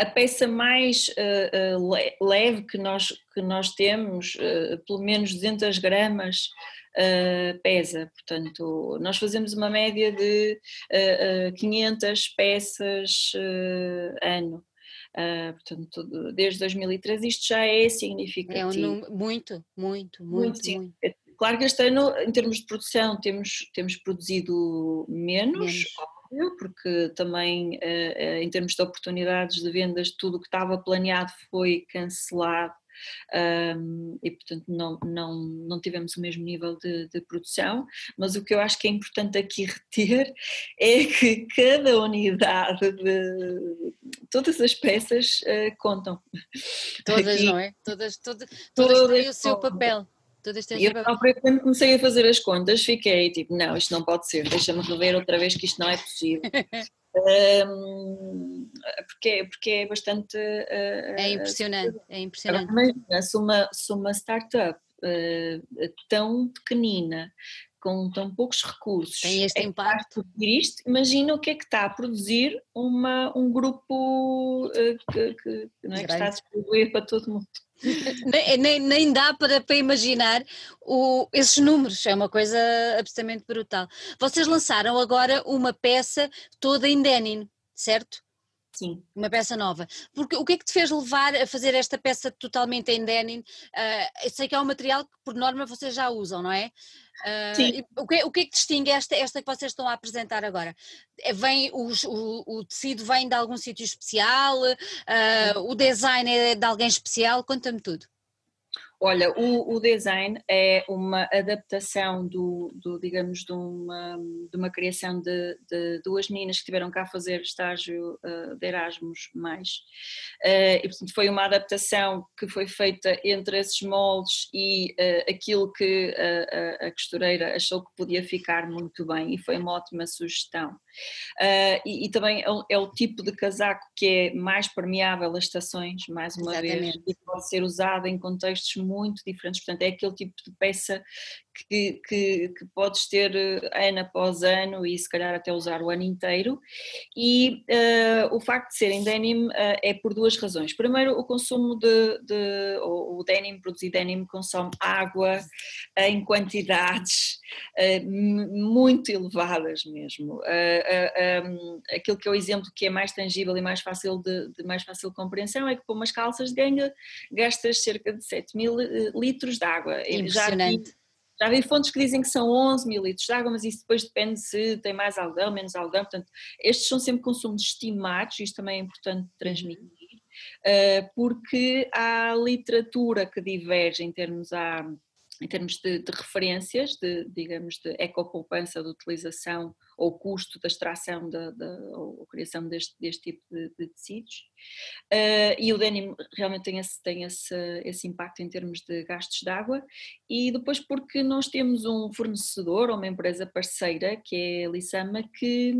A peça mais uh, uh, leve que nós, que nós temos, uh, pelo menos 200 gramas, pesa. Portanto, nós fazemos uma média de uh, uh, 500 peças ano. portanto, desde 2013 isto já é significativo. É um número, muito, muito, muito, muito. muito. Claro que este ano, em termos de produção, temos, temos produzido menos, menos. Porque também em termos de oportunidades de vendas, tudo o que estava planeado foi cancelado um, e portanto não, não, não tivemos o mesmo nível de, de, produção, mas o que eu acho que é importante aqui <laughs> reter é que cada unidade de todas as peças uh, contam. Todas, aqui, não é? Todas, todas, todas, todas têm o seu papel. Todas têm eu própria, quando comecei a fazer as contas, fiquei tipo, não, isto não pode ser, deixa-me rever outra vez que isto não é possível. <laughs> um, porque, porque é bastante. Uh, é impressionante, é impressionante. Imagina, se uma, se uma startup uh, tão pequenina, com tão poucos recursos, tem este é impacto. Isto, imagina o que é que está a produzir uma, um grupo que, que, não é, que está a distribuir para todo mundo nem, nem, nem, dá para, para imaginar o, esses números, é uma coisa absolutamente brutal. Vocês lançaram agora uma peça toda em denim, certo? Sim. Uma peça nova. Porque o que é que te fez levar a fazer esta peça totalmente em denim? Uh, eu sei que é um material que por norma vocês já usam, não é? Uh, Sim. O que, o que é que distingue esta, esta que vocês estão a apresentar agora? É, vem, os, o, o tecido vem de algum sítio especial? Uh, o design é de alguém especial? Conta-me tudo. Olha, o, o, design é uma adaptação do, do digamos, de uma, de uma criação de, de, duas meninas que tiveram cá fazer estágio uh, de Erasmus mais. Uh, e, portanto, foi uma adaptação que foi feita entre esses moldes e uh, aquilo que a, a, costureira achou que podia ficar muito bem e foi uma ótima sugestão. E, e, também é o, é o, tipo de casaco que é mais permeável às estações, mais uma Exatamente. vez, e pode ser usado em contextos muito diferentes, portanto é aquele tipo de peça que, que, que, podes ter eh, ano após ano e se calhar até usar o ano inteiro. E uh, o facto de ser em denim uh, é por duas razões. Primeiro, o consumo de, de o, denim, produzir denim, consome água uh, em quantidades muito elevadas mesmo. Um, aquilo que é o exemplo que é mais tangível e mais fácil de, de mais fácil compreensão é que por umas calças de ganga gastas cerca de 7 mil litros de água. Impressionante. Já vi fontes que dizem que são 11 mil litros de água, mas isso depois depende se tem mais algodão, menos algodão. Portanto, estes são sempre consumos estimados, isto também é importante transmitir, eh, porque há literatura que diverge em termos a em termos de, de, referências, de, digamos, de ecopoupança de utilização ou custo da extração da, da ou criação deste, deste tipo de, de tecidos. Uh, e o denim realmente tem, esse, tem esse, esse impacto em termos de gastos de água. E depois porque nós temos um fornecedor ou uma empresa parceira, que é a Lissama, que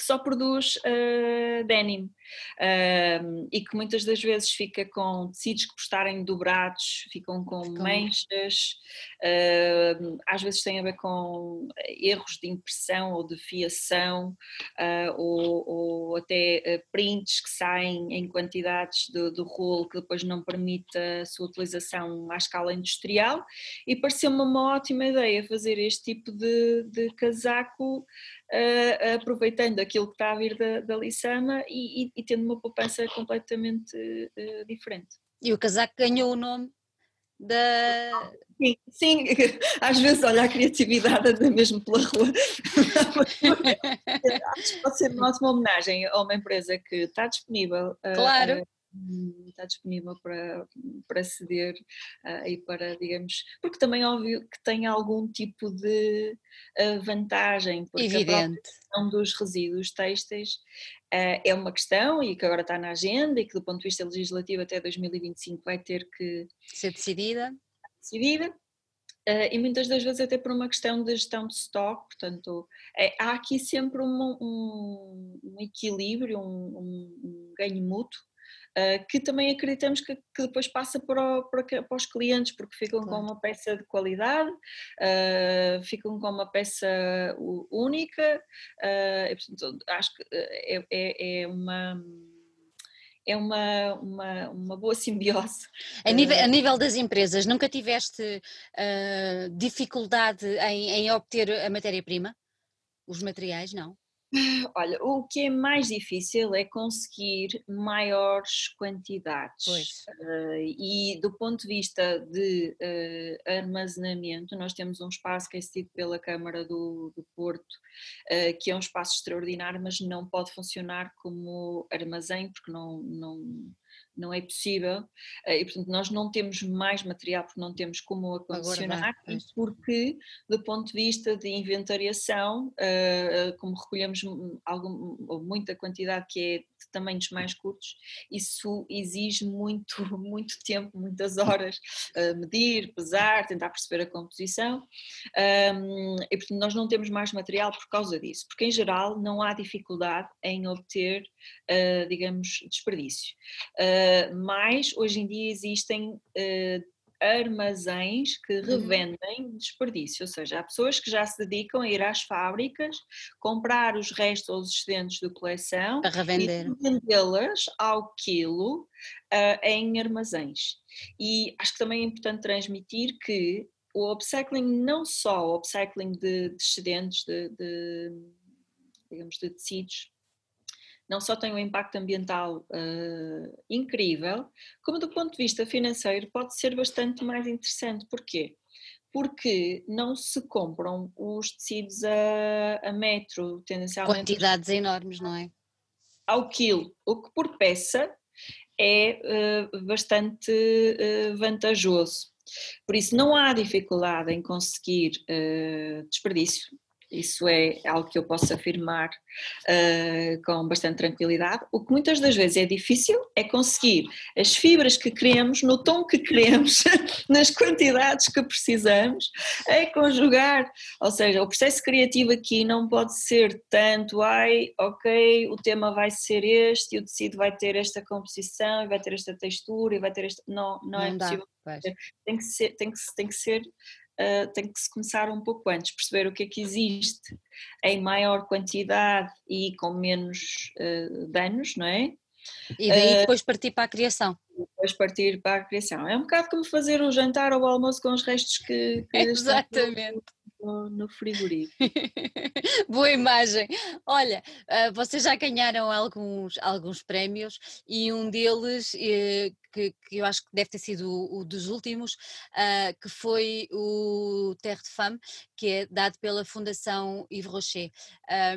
que só produz uh, denim uh, e que muitas das vezes fica com tecidos que por estarem dobrados ficam com Ficam. manchas, uh, às vezes tem a ver com erros de impressão ou de fiação ou, ou, até prints que saem em quantidades do, do rolo que depois não permite a sua utilização à escala industrial e pareceu-me uma ótima ideia fazer este tipo de, de casaco uh, aproveitando aquilo que está a vir da, da Lissama e, e, e tendo uma poupança completamente uh, diferente. E o casaco ganhou o nome da. Sim, sim, <laughs> às vezes olha a criatividade anda mesmo pela rua. <laughs> Acho que pode ser uma ótima homenagem a uma empresa que está disponível. Claro. está disponível para, para ceder uh, e para, digamos, porque também é óbvio que tem algum tipo de uh, vantagem, porque Evidente. a questão dos resíduos têxteis uh, é uma questão e que agora está na agenda e que do ponto de vista legislativo até 2025 vai ter que ser decidida. Decidida. Uh, e muitas das vezes até por uma questão de gestão de estoque, portanto é, há aqui sempre um, um, um equilíbrio, um, um ganho mútuo Uh, que também acreditamos que, que depois passa para, o, para, para, os clientes, porque ficam claro. com uma peça de qualidade, uh, ficam com uma peça única, uh, portanto, acho que é, é, é uma é uma, uma, uma boa simbiose. A nível, a nível das empresas, nunca tiveste uh, dificuldade em, em obter a matéria-prima? Os materiais, não? <laughs> Olha, o que é mais difícil é conseguir maiores quantidades. Uh, e do ponto de vista de uh, armazenamento, nós temos um espaço que é cedido pela Câmara do, do Porto, uh, que é um espaço extraordinário, mas não pode funcionar como armazém, porque não, não, não é possível. Eh, e portanto nós não temos mais material porque não temos como acondicionar e porque do ponto de vista de inventariação eh, eh, como recolhemos algum, muita quantidade que é de tamanhos mais curtos isso exige muito <laughs> muito tempo muitas horas medir pesar tentar perceber a composição. E portanto nós não temos mais material por causa disso porque em geral não há dificuldade em obter digamos desperdício eh, mas hoje em dia existem uh, armazéns que uhum. revendem desperdício, ou seja, há pessoas que já se dedicam a ir às fábricas, comprar os restos ou os excedentes de coleção e vendê-las ao quilo uh, em armazéns. E acho que também é importante transmitir que o upcycling, não só o upcycling de, de excedentes de, de, digamos, de tecidos não só tem um impacto ambiental uh, incrível, como do ponto de vista financeiro pode ser bastante mais interessante. Porquê? Porque não se compram os tecidos a, a metro, tendencialmente. Quantidades enormes, não é? Ao quilo, o que por peça é uh, bastante uh, vantajoso. Por isso, não há dificuldade em conseguir desperdício, isso é algo que eu posso afirmar uh, com bastante tranquilidade. O que muitas das vezes é difícil é conseguir as fibras que queremos, no tom que queremos, <laughs> nas quantidades que precisamos, é conjugar. Ou seja, o processo criativo aqui não pode ser tanto, ai, ok, o tema vai ser este, e o tecido vai ter esta composição, e vai ter esta textura, e vai ter esta. Não, não, não é dá, possível. Tem que ser, tem que, tem que ser uh, tem que se começar um pouco antes, perceber o que é que existe em maior quantidade e com menos uh, danos, não é? E daí eh, depois partir para a criação. Depois partir para a criação. É um bocado como fazer o jantar ou o almoço com os restos que, que <laughs> Exatamente no, frigorífico. <laughs> Boa imagem. Olha, vocês já ganharam alguns, alguns prémios e um deles, que, que, eu acho que deve ter sido o, o dos últimos, uh, que foi o Terre de Femme, que é dado pela Fundação Yves Rocher.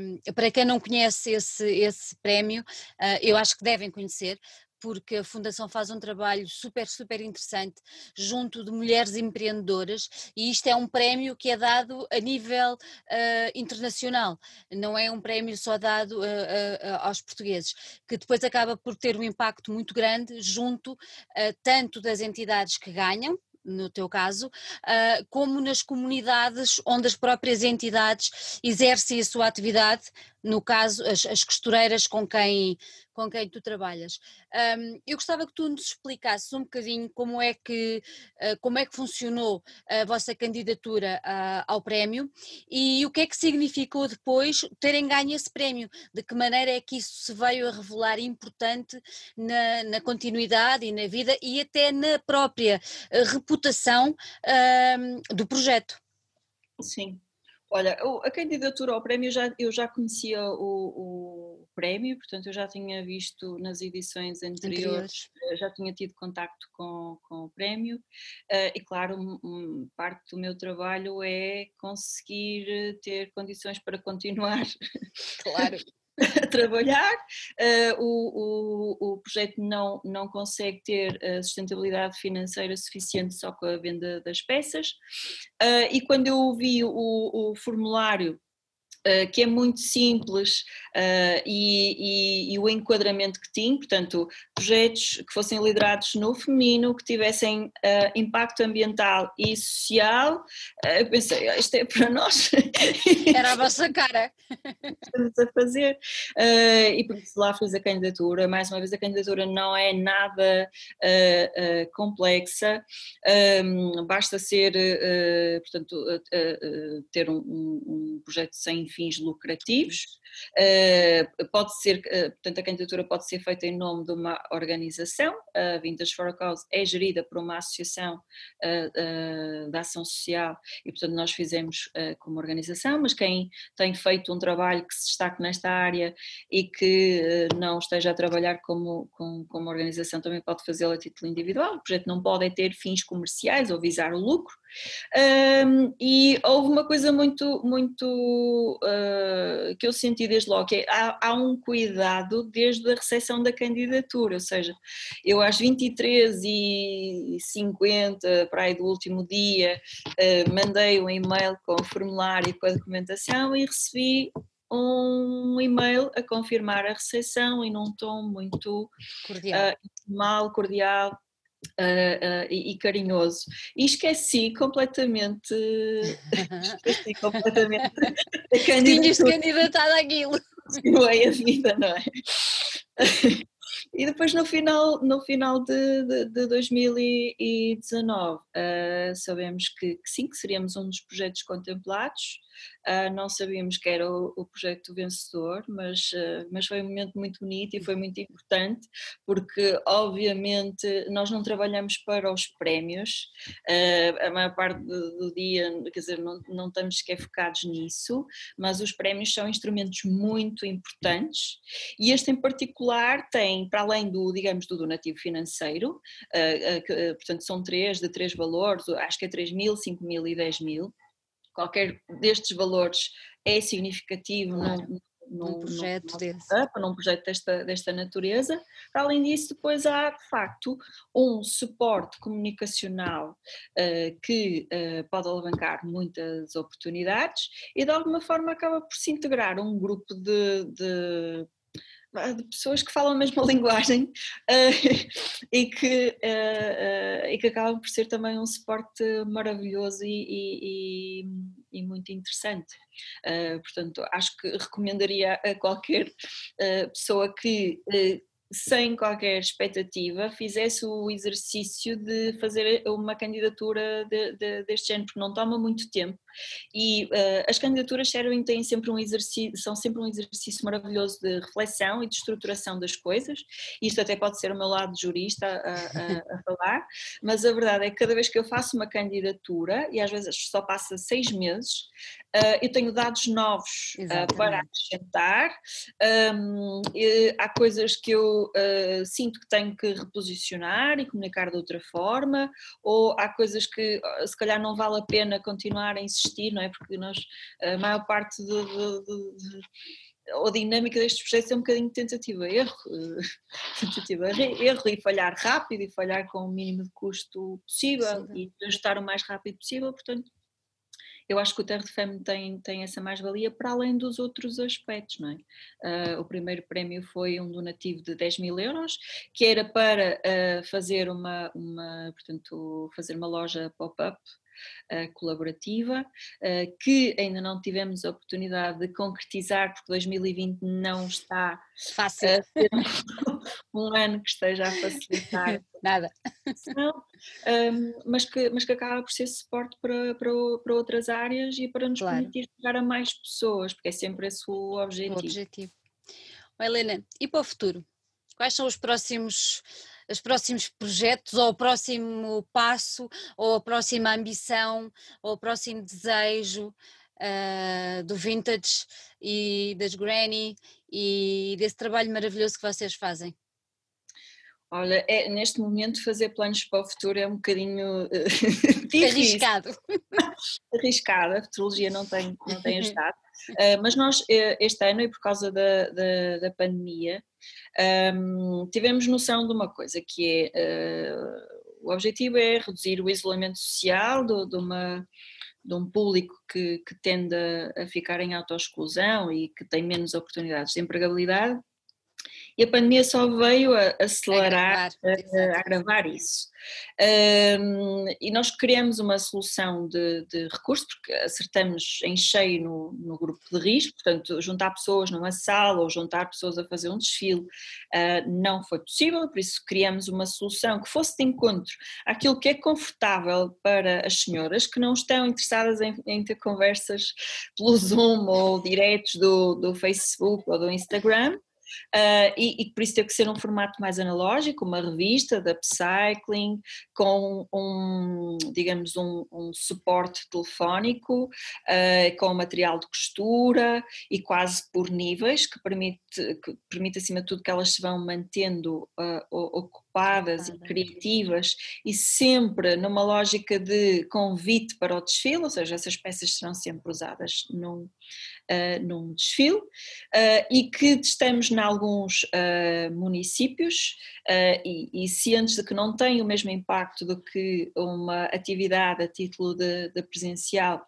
Um, para quem não conhece esse, esse prémio, ah, eu acho que devem conhecer, porque a Fundação faz um trabalho super, super interessante junto de mulheres empreendedoras e isto é um prémio que é dado a nível uh, internacional, não é um prémio só dado uh, uh, aos portugueses, que depois acaba por ter um impacto muito grande junto tanto das entidades que ganham, no teu caso, como nas comunidades onde as próprias entidades exercem a sua atividade, no caso, as, as costureiras com quem, com quem tu trabalhas. Um, eu gostava que tu nos explicasses um bocadinho como é que, uh, como é que funcionou a vossa candidatura uh, ao prémio e o que é que significou depois terem ganho esse prémio, de que maneira é que isso se veio a revelar importante na, na continuidade e na vida e até na própria uh, reputação do projeto. Sim, Olha, a candidatura ao prémio, já, eu já conhecia o, o, prémio, portanto eu já tinha visto nas edições anteriores, anteriores. Eh, já tinha tido contacto com, com o prémio uh, e claro, um, parte do meu trabalho é conseguir ter condições para continuar claro. <laughs> a <laughs> trabalhar, uh, o, o, o, projeto não, não consegue ter a sustentabilidade financeira suficiente só com a venda das peças, uh, e quando eu vi o, o formulário Uh, que é muito simples uh, e, e, e, o enquadramento que tinha, portanto, projetos que fossem liderados no feminino, que tivessem uh, impacto ambiental e social, eu pensei, ah, isto é para nós. <laughs> Era a vossa cara. <laughs> Estamos a fazer. e por isso lá fiz a candidatura, mais uma vez a candidatura não é nada complexa, um, basta ser, portanto, ter um, um projeto sem fins lucrativos. Uh, pode ser, uh, portanto, a candidatura pode ser feita em nome de uma organização. A Vintage for a Cause é gerida por uma associação uh, da ação social e, portanto, nós fizemos como organização, mas quem tem feito um trabalho que se destaque nesta área e que não esteja a trabalhar como, como, como organização também pode fazê-lo a título individual. O projeto não pode é ter fins comerciais ou visar o lucro. Um, e houve uma coisa muito, muito uh, que eu senti desde logo, que é, há, há, um cuidado desde a recepção da candidatura, ou seja, eu às 23h50, para aí do último dia, uh, mandei um e-mail com o formulário e com a documentação e recebi um e-mail a confirmar a recepção e num tom muito cordial, uh, mal, cordial Uh, uh, e, e, carinhoso. E esqueci completamente. esqueci completamente a candidatura. Tinhas candidatado àquilo. Continuei a vida, não é? E depois no final, no final de, de, de 2019 uh, sabemos que, que, sim, que seríamos um dos projetos contemplados, Uh, não sabíamos que era o, o projeto vencedor, mas, uh, mas foi um momento muito bonito e foi muito importante, porque obviamente nós não trabalhamos para os prémios, a maior parte do, do, dia, quer dizer, não, não estamos sequer focados nisso, mas os prémios são instrumentos muito importantes. E este em particular tem, para além do, digamos, do donativo financeiro, que, portanto são três, de três valores, acho que é 3 mil, 5 mil e 10 mil, qualquer destes valores é significativo claro. num, num, projeto num, desse. num projeto desta, desta natureza. Além disso, depois há de facto um suporte comunicacional uh, que uh, pode alavancar muitas oportunidades e de alguma forma acaba por se integrar um grupo de, de de pessoas que falam a mesma <laughs> linguagem uh, e, que, uh, uh, e que acabam por ser também um suporte maravilhoso e, e, e muito interessante. portanto, acho que recomendaria a qualquer pessoa que sem qualquer expectativa, fizesse o exercício de fazer uma candidatura de, de, deste género, porque não toma muito tempo e uh, as candidaturas servem, têm sempre um exercício, são sempre um exercício maravilhoso de reflexão e de estruturação das coisas. Isto até pode ser o meu lado de jurista a, a, a falar, mas a verdade é que cada vez que eu faço uma candidatura, e às vezes só passa seis meses, uh, eu tenho dados novos uh, para acrescentar. Um, há coisas que eu sinto que tenho que reposicionar e comunicar de outra forma, ou há coisas que se calhar não vale a pena continuar a insistir não é? Porque nós, a maior parte de, de, de, de dinâmica destes projetos é um bocadinho de <laughs> tentativa-erro, tentativa-erro e falhar rápido e falhar com o mínimo de custo possível Sim. e ajustar o mais rápido possível, portanto eu acho que o Terra de Femme tem, tem essa mais-valia para além dos outros aspectos, não é? Uh, o primeiro prémio foi um donativo de 10 mil euros, que era para uh, fazer uma, uma, portanto, fazer uma loja pop-up colaborativa, uh, que ainda não tivemos a oportunidade de concretizar, porque 2020 não está fácil. um, <laughs> um ano que esteja a facilitar. <laughs> Nada. Um, mas, que, mas que acaba por ser suporte para, para, para outras áreas e para nos claro. permitir chegar a mais pessoas, porque é sempre esse o objetivo. O objetivo. Helena, e para o futuro? Quais são os próximos os próximos projetos, ou o próximo passo, ou a próxima ambição, ou o próximo desejo uh, do Vintage e das Granny e desse trabalho maravilhoso que vocês fazem? Olha, é, neste momento fazer planos para o futuro é um bocadinho <laughs> arriscado. Arriscado, a futurologia não tem, não tem <laughs> ajudado. Uh, mas nós, este ano, e por causa da, da, da pandemia, um, tivemos noção de uma coisa que é uh, o objetivo é reduzir o isolamento social de, de uma de um público que, que tende a ficar em autoexclusão e que tem menos oportunidades de empregabilidade e a pandemia só veio a acelerar, a agravar, isso. Um, e nós criamos uma solução de, de recurso, porque acertamos em cheio no, no, grupo de risco, portanto, juntar pessoas numa sala ou juntar pessoas a fazer um desfile uh, não foi possível, por isso criamos uma solução que fosse de encontro àquilo que é confortável para as senhoras que não estão interessadas em, em ter conversas pelo Zoom ou diretos do, do Facebook ou do Instagram uh, e, e, por isso teve que ser um formato mais analógico, uma revista da Upcycling, com um, digamos, um, um suporte telefónico, uh, com material de costura e quase por níveis, que permite, que permite acima de tudo que elas se vão mantendo uh, ocupadas e criativas e sempre numa lógica de convite para o desfile, ou seja, essas peças serão sempre usadas num, uh, num desfile uh, e que testamos em alguns uh, municípios e, e cientes de que não tem o mesmo impacto do que uma atividade a título de, de presencial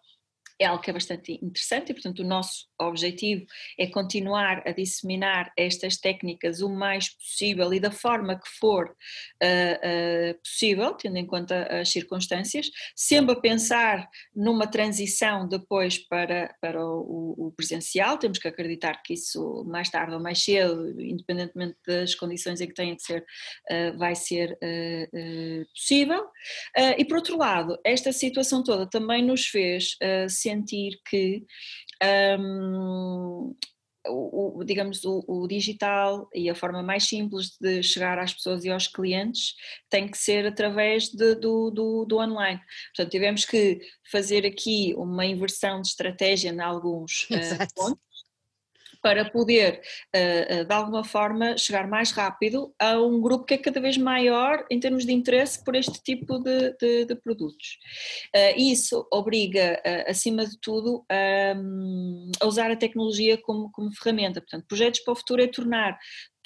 é algo que é bastante interessante e, portanto, o nosso objetivo é continuar a disseminar estas técnicas o mais possível e da forma que for uh, uh, possível, tendo em conta as circunstâncias, sempre a pensar numa transição depois para, para o, o presencial, temos que acreditar que isso mais tarde ou mais cedo, independentemente das condições em que tenha que ser, uh, vai ser possível. e por outro lado, esta situação toda também nos fez sentir que um, o, o, digamos, o, o, digital e a forma mais simples de chegar às pessoas e aos clientes tem que ser através de, do, do, do, online. Portanto, tivemos que fazer aqui uma inversão de estratégia em alguns uh, pontos para poder, eh, eh, de alguma forma, chegar mais rápido a um grupo que é cada vez maior em termos de interesse por este tipo de, de, de produtos. Eh, isso obriga, acima de tudo, a, usar a tecnologia como, como ferramenta. Portanto, projetos para o futuro é tornar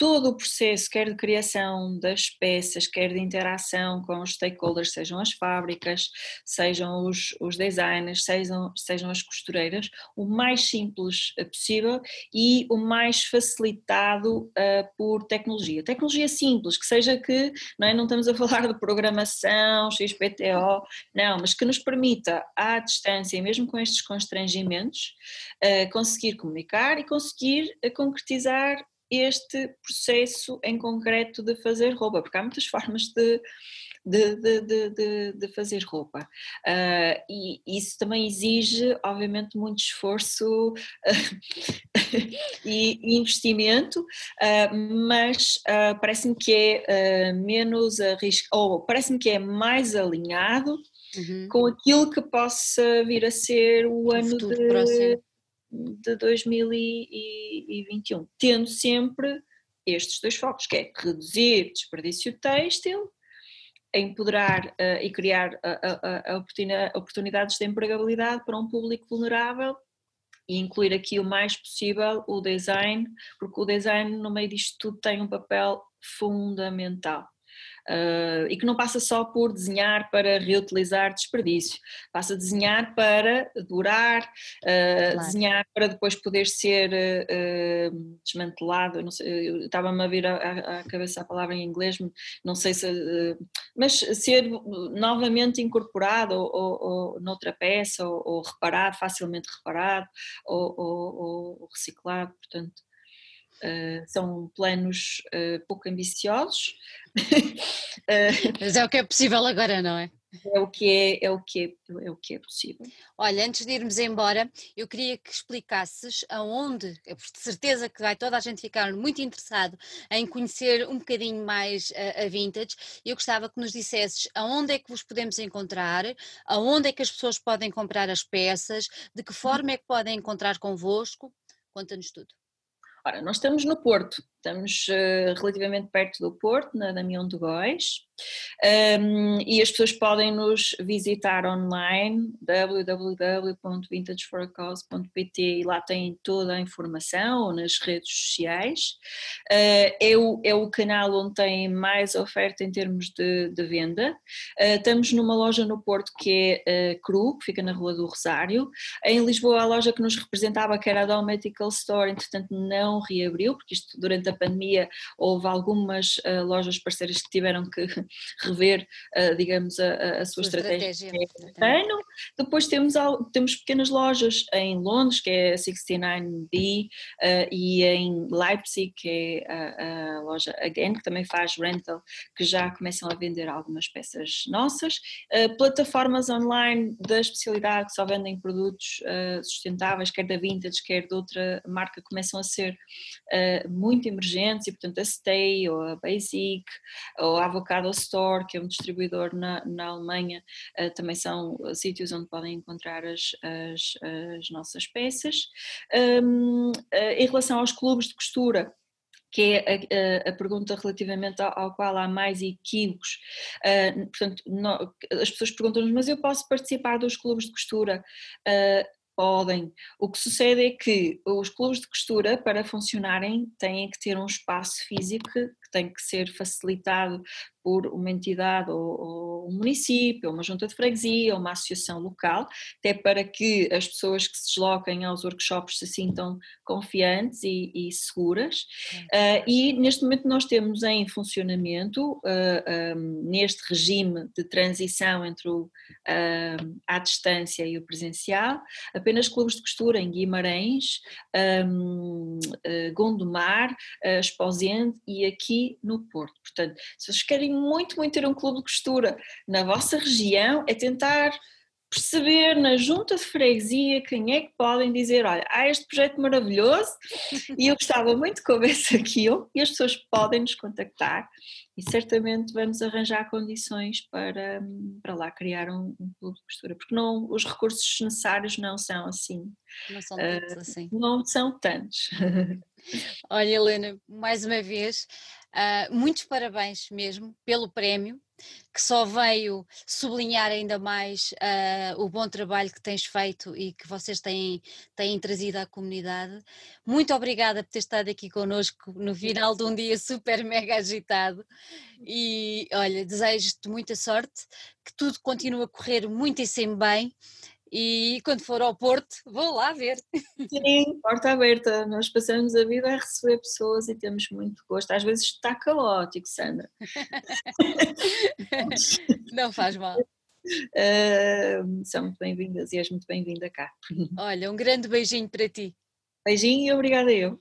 todo o processo, quer de criação das peças, quer de interação com os stakeholders, sejam as fábricas, sejam os, os designers, sejam, sejam as costureiras, o mais simples possível e o mais facilitado uh, por tecnologia. Tecnologia simples, que seja que, não, é, não estamos a <laughs> falar de programação, XPTO, não, mas que nos permita, à distância, mesmo com estes constrangimentos, uh, conseguir comunicar e conseguir concretizar este processo em concreto de fazer roupa, porque há muitas formas de, de, de, de, de fazer roupa. Uh, e isso também exige, obviamente, muito esforço <laughs> e investimento, uh, mas uh, parece-me que é menos arriscado, ou parece-me que é mais alinhado uhum. com aquilo que possa vir a ser o, o ano de. Próximo de 2021, tendo sempre estes dois focos, que é reduzir desperdício têxtil, empoderar uh, e criar uh, uh, oportunidades de empregabilidade para um público vulnerável e incluir aqui o mais possível o design, porque o design no meio disto tudo tem um papel fundamental. Uh, e que não passa só por desenhar para reutilizar desperdício, passa a desenhar para durar, uh, claro. desenhar para depois poder ser uh, desmantelado. Estava-me a vir à, cabeça a palavra em inglês, não sei se. mas ser novamente incorporado ou, ou, ou noutra peça, ou, ou, reparado, facilmente reparado, ou, ou reciclado, portanto. Uh, são planos uh, pouco ambiciosos. uh, <laughs> Mas é o que é possível agora, não é? É o que é, é o que é, é o que é possível. Olha, antes de irmos embora, eu queria que explicasses aonde, de certeza que vai toda a gente ficar muito interessado em conhecer um bocadinho mais a, a Vintage. Eu gostava que nos dissesses aonde é que vos podemos encontrar, aonde é que as pessoas podem comprar as peças, de que forma é que podem encontrar convosco. Conta-nos tudo. Ora, nós estamos no Porto, estamos uh, relativamente perto do Porto, na Damião de Góis, um, e as pessoas podem nos visitar online www.vintageforacause.pt e lá têm toda a informação nas redes sociais. Uh, é, o, é o canal onde tem mais oferta em termos de, de venda. Uh, estamos numa loja no Porto que é Cru, que fica na Rua do Rosário. Em Lisboa, a loja que nos representava, que era a Domestical Store, entretanto não reabriu, porque isto durante a pandemia houve algumas lojas parceiras que tiveram que <laughs> rever, uh, digamos, a, a sua, sua estratégia, estratégia ano. Depois temos, temos pequenas lojas em Londres, que é a 69B, uh, eh, e em Leipzig, que é a, a, loja Again, que também faz rental, que já começam a vender algumas peças nossas. Uh, plataformas online da especialidade que só vendem produtos sustentáveis, quer da Vintage, quer de outra marca, começam a ser muito emergentes e, portanto, a Stay ou a Basic ou a Avocado Store, que é um distribuidor na, na Alemanha, uh, também são sítios onde podem encontrar as, as, as nossas peças. Um, uh, em relação aos clubes de costura, que é a, a, pergunta relativamente ao, ao, qual há mais equívocos. Uh, portanto, as pessoas perguntam-nos, mas eu posso participar dos clubes de costura? Uh, podem. O que sucede é que os clubes de costura, para funcionarem, têm que ter um espaço físico que tem que ser facilitado por uma entidade ou, ou, um município, ou uma junta de freguesia, ou uma associação local, até para que as pessoas que se desloquem aos workshops se sintam confiantes e, e seguras. Uh, e neste momento nós temos em funcionamento, uh, ah, um, neste regime de transição entre o uh, à distância e o presencial, apenas clubes de costura em Guimarães, um, Gondomar, Esposende e aqui no Porto. Portanto, se vocês querem muito, muito ter um clube de costura na vossa região, é tentar perceber na junta de freguesia quem é que podem dizer, olha, há este projeto maravilhoso e eu gostava muito que houvesse aquilo e as pessoas podem nos contactar e certamente vamos arranjar condições para, para lá criar um, um clube de costura, porque não, os recursos necessários não são assim. Não são tantos uh, assim. Não são tantos. <laughs> Olha Helena, mais uma vez, uh, muitos parabéns mesmo pelo prémio que só veio sublinhar ainda mais uh, o bom trabalho que tens feito e que vocês têm, têm trazido à comunidade. Muito obrigada por ter estado aqui connosco no final de um dia super <laughs> mega agitado e olha, desejo-te muita sorte, que tudo continue a correr muito e sempre bem e quando for ao Porto, vou lá ver. Sim, porta aberta. Nós passamos a vida a receber pessoas e temos muito gosto. Às vezes está caótico, Sandra. <laughs> Não faz mal. Uh, são muito bem-vindas e és muito bem-vinda cá. Olha, um grande beijinho para ti. Beijinho e obrigada eu.